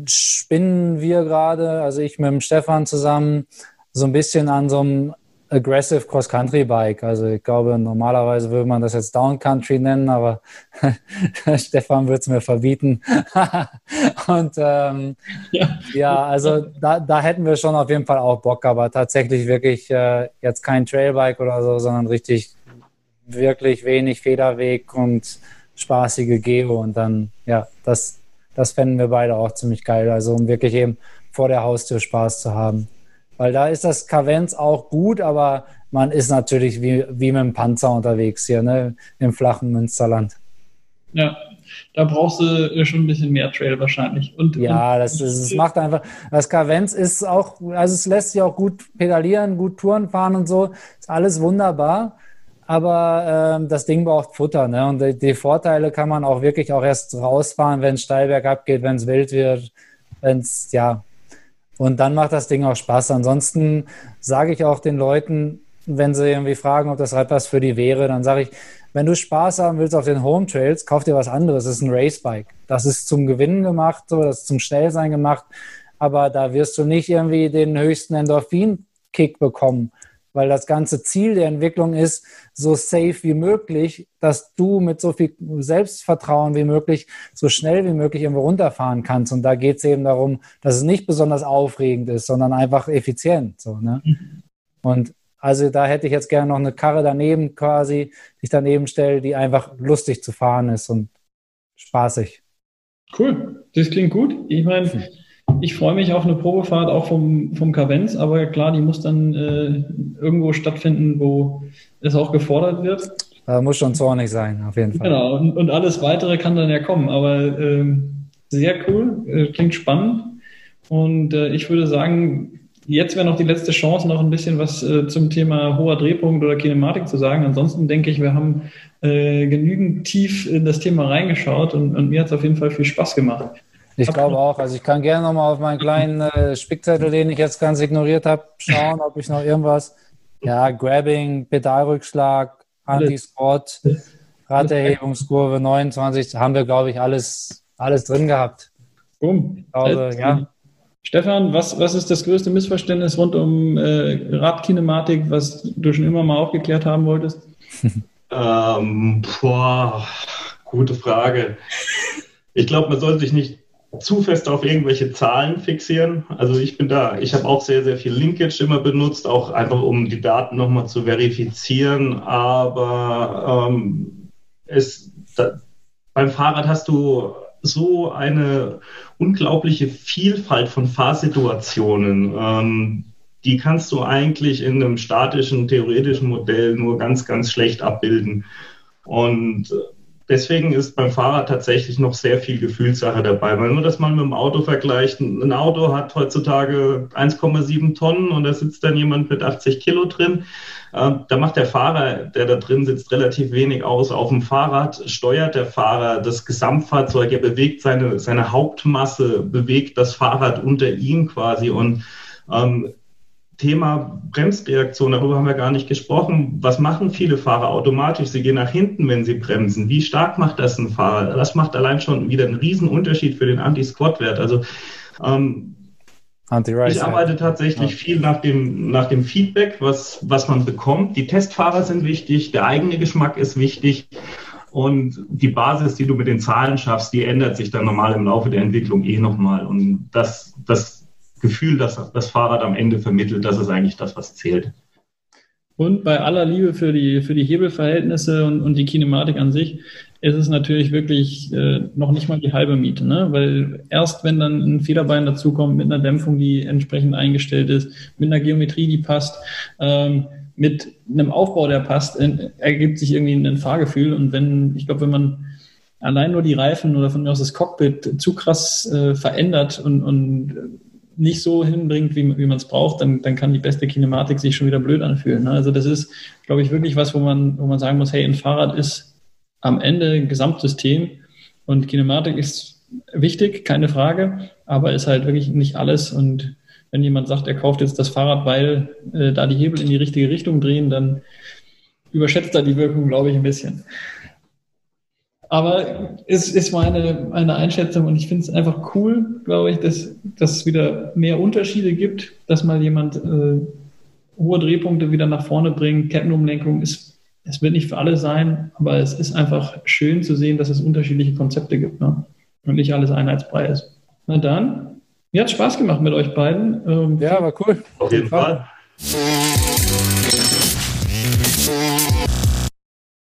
spinnen wir gerade, also ich mit dem Stefan zusammen, so ein bisschen an so einem Aggressive Cross-Country-Bike. Also ich glaube, normalerweise würde man das jetzt Down-Country nennen, aber Stefan wird es mir verbieten. Und ähm, ja. ja. also da, da hätten wir schon auf jeden Fall auch Bock, aber tatsächlich wirklich äh, jetzt kein Trailbike oder so, sondern richtig wirklich wenig Federweg und spaßige Geo und dann, ja, das, das fänden wir beide auch ziemlich geil. Also um wirklich eben vor der Haustür Spaß zu haben. Weil da ist das Kavenz auch gut, aber man ist natürlich wie, wie mit dem Panzer unterwegs hier, ne? Im flachen Münsterland. Ja, da brauchst du schon ein bisschen mehr Trail wahrscheinlich. Und, ja, das, ist, das macht einfach, das Kavenz ist auch, also es lässt sich auch gut pedalieren, gut Touren fahren und so, ist alles wunderbar aber ähm, das Ding braucht Futter. Ne? Und die, die, Vorteile kann man auch wirklich auch erst rausfahren, wenn es steil bergab geht, wenn es wild wird, wenn es, ja. Und dann macht das Ding auch Spaß. Ansonsten sage ich auch den Leuten, wenn sie irgendwie fragen, ob das Rad was für die wäre, dann sage ich, wenn du Spaß haben willst auf den Home Trails, kauf dir was anderes. Das ist ein Racebike. Das ist zum Gewinnen gemacht, so, das ist zum Schnellsein gemacht. Aber da wirst du nicht irgendwie den höchsten Endorphin-Kick bekommen weil das ganze Ziel der Entwicklung ist, so safe wie möglich, dass du mit so viel Selbstvertrauen wie möglich, so schnell wie möglich irgendwo runterfahren kannst. Und da geht es eben darum, dass es nicht besonders aufregend ist, sondern einfach effizient. So, ne? Und also da hätte ich jetzt gerne noch eine Karre daneben quasi, die ich daneben stelle, die einfach lustig zu fahren ist und spaßig. Cool, das klingt gut. Ich meine, hm ich freue mich auf eine Probefahrt auch vom, vom Kavenz, aber klar, die muss dann äh, irgendwo stattfinden, wo es auch gefordert wird. Da muss schon zornig sein, auf jeden Fall. Genau, und, und alles weitere kann dann ja kommen, aber äh, sehr cool, äh, klingt spannend. Und äh, ich würde sagen, jetzt wäre noch die letzte Chance, noch ein bisschen was äh, zum Thema hoher Drehpunkt oder Kinematik zu sagen. Ansonsten denke ich, wir haben äh, genügend tief in das Thema reingeschaut und, und mir hat es auf jeden Fall viel Spaß gemacht. Ich glaube auch. Also ich kann gerne nochmal auf meinen kleinen äh, Spickzettel, den ich jetzt ganz ignoriert habe, schauen, ob ich noch irgendwas. Ja, Grabbing, Pedalrückschlag, Anti-Squat, Raderhebungskurve 29, haben wir, glaube ich, alles, alles drin gehabt. Boom. Also, ja. Stefan, was, was ist das größte Missverständnis rund um äh, Radkinematik, was du schon immer mal aufgeklärt haben wolltest? Ähm, boah, gute Frage. Ich glaube, man sollte sich nicht zu fest auf irgendwelche Zahlen fixieren. Also ich bin da, ich habe auch sehr, sehr viel Linkage immer benutzt, auch einfach um die Daten nochmal zu verifizieren. Aber ähm, es, da, beim Fahrrad hast du so eine unglaubliche Vielfalt von Fahrsituationen. Ähm, die kannst du eigentlich in einem statischen, theoretischen Modell nur ganz, ganz schlecht abbilden. Und deswegen ist beim Fahrrad tatsächlich noch sehr viel Gefühlssache dabei. Wenn man das mal mit dem Auto vergleicht, ein Auto hat heutzutage 1,7 Tonnen und da sitzt dann jemand mit 80 Kilo drin. Ähm, da macht der Fahrer, der da drin sitzt, relativ wenig aus. Auf dem Fahrrad steuert der Fahrer das Gesamtfahrzeug, er bewegt seine, seine Hauptmasse, bewegt das Fahrrad unter ihm quasi und ähm, Thema Bremsreaktion, darüber haben wir gar nicht gesprochen. Was machen viele Fahrer automatisch? Sie gehen nach hinten, wenn sie bremsen. Wie stark macht das ein Fahrer? Das macht allein schon wieder einen riesen Unterschied für den Anti-Squat-Wert. Also ähm, ich arbeite tatsächlich ja. viel nach dem, nach dem Feedback, was, was man bekommt. Die Testfahrer sind wichtig, der eigene Geschmack ist wichtig. Und die Basis, die du mit den Zahlen schaffst, die ändert sich dann normal im Laufe der Entwicklung eh nochmal. Und das, das Gefühl, das das Fahrrad am Ende vermittelt, das ist eigentlich das, was zählt. Und bei aller Liebe für die, für die Hebelverhältnisse und, und die Kinematik an sich, ist es natürlich wirklich äh, noch nicht mal die halbe Miete, ne? weil erst wenn dann ein Federbein dazukommt mit einer Dämpfung, die entsprechend eingestellt ist, mit einer Geometrie, die passt, ähm, mit einem Aufbau, der passt, äh, ergibt sich irgendwie ein Fahrgefühl. Und wenn, ich glaube, wenn man allein nur die Reifen oder von mir aus das Cockpit zu krass äh, verändert und, und nicht so hinbringt, wie, wie man es braucht, dann, dann kann die beste Kinematik sich schon wieder blöd anfühlen. Ne? Also das ist, glaube ich, wirklich was, wo man, wo man sagen muss, hey, ein Fahrrad ist am Ende ein Gesamtsystem und Kinematik ist wichtig, keine Frage, aber ist halt wirklich nicht alles und wenn jemand sagt, er kauft jetzt das Fahrrad, weil äh, da die Hebel in die richtige Richtung drehen, dann überschätzt er die Wirkung, glaube ich, ein bisschen. Aber es ist meine, meine Einschätzung und ich finde es einfach cool, glaube ich, dass, dass es wieder mehr Unterschiede gibt, dass mal jemand äh, hohe Drehpunkte wieder nach vorne bringt. Kettenumlenkung ist, es wird nicht für alle sein, aber es ist einfach schön zu sehen, dass es unterschiedliche Konzepte gibt ne? und nicht alles einheitsbrei ist. Na dann, mir hat Spaß gemacht mit euch beiden. Ähm, ja, war cool. Auf jeden Fall. Fall.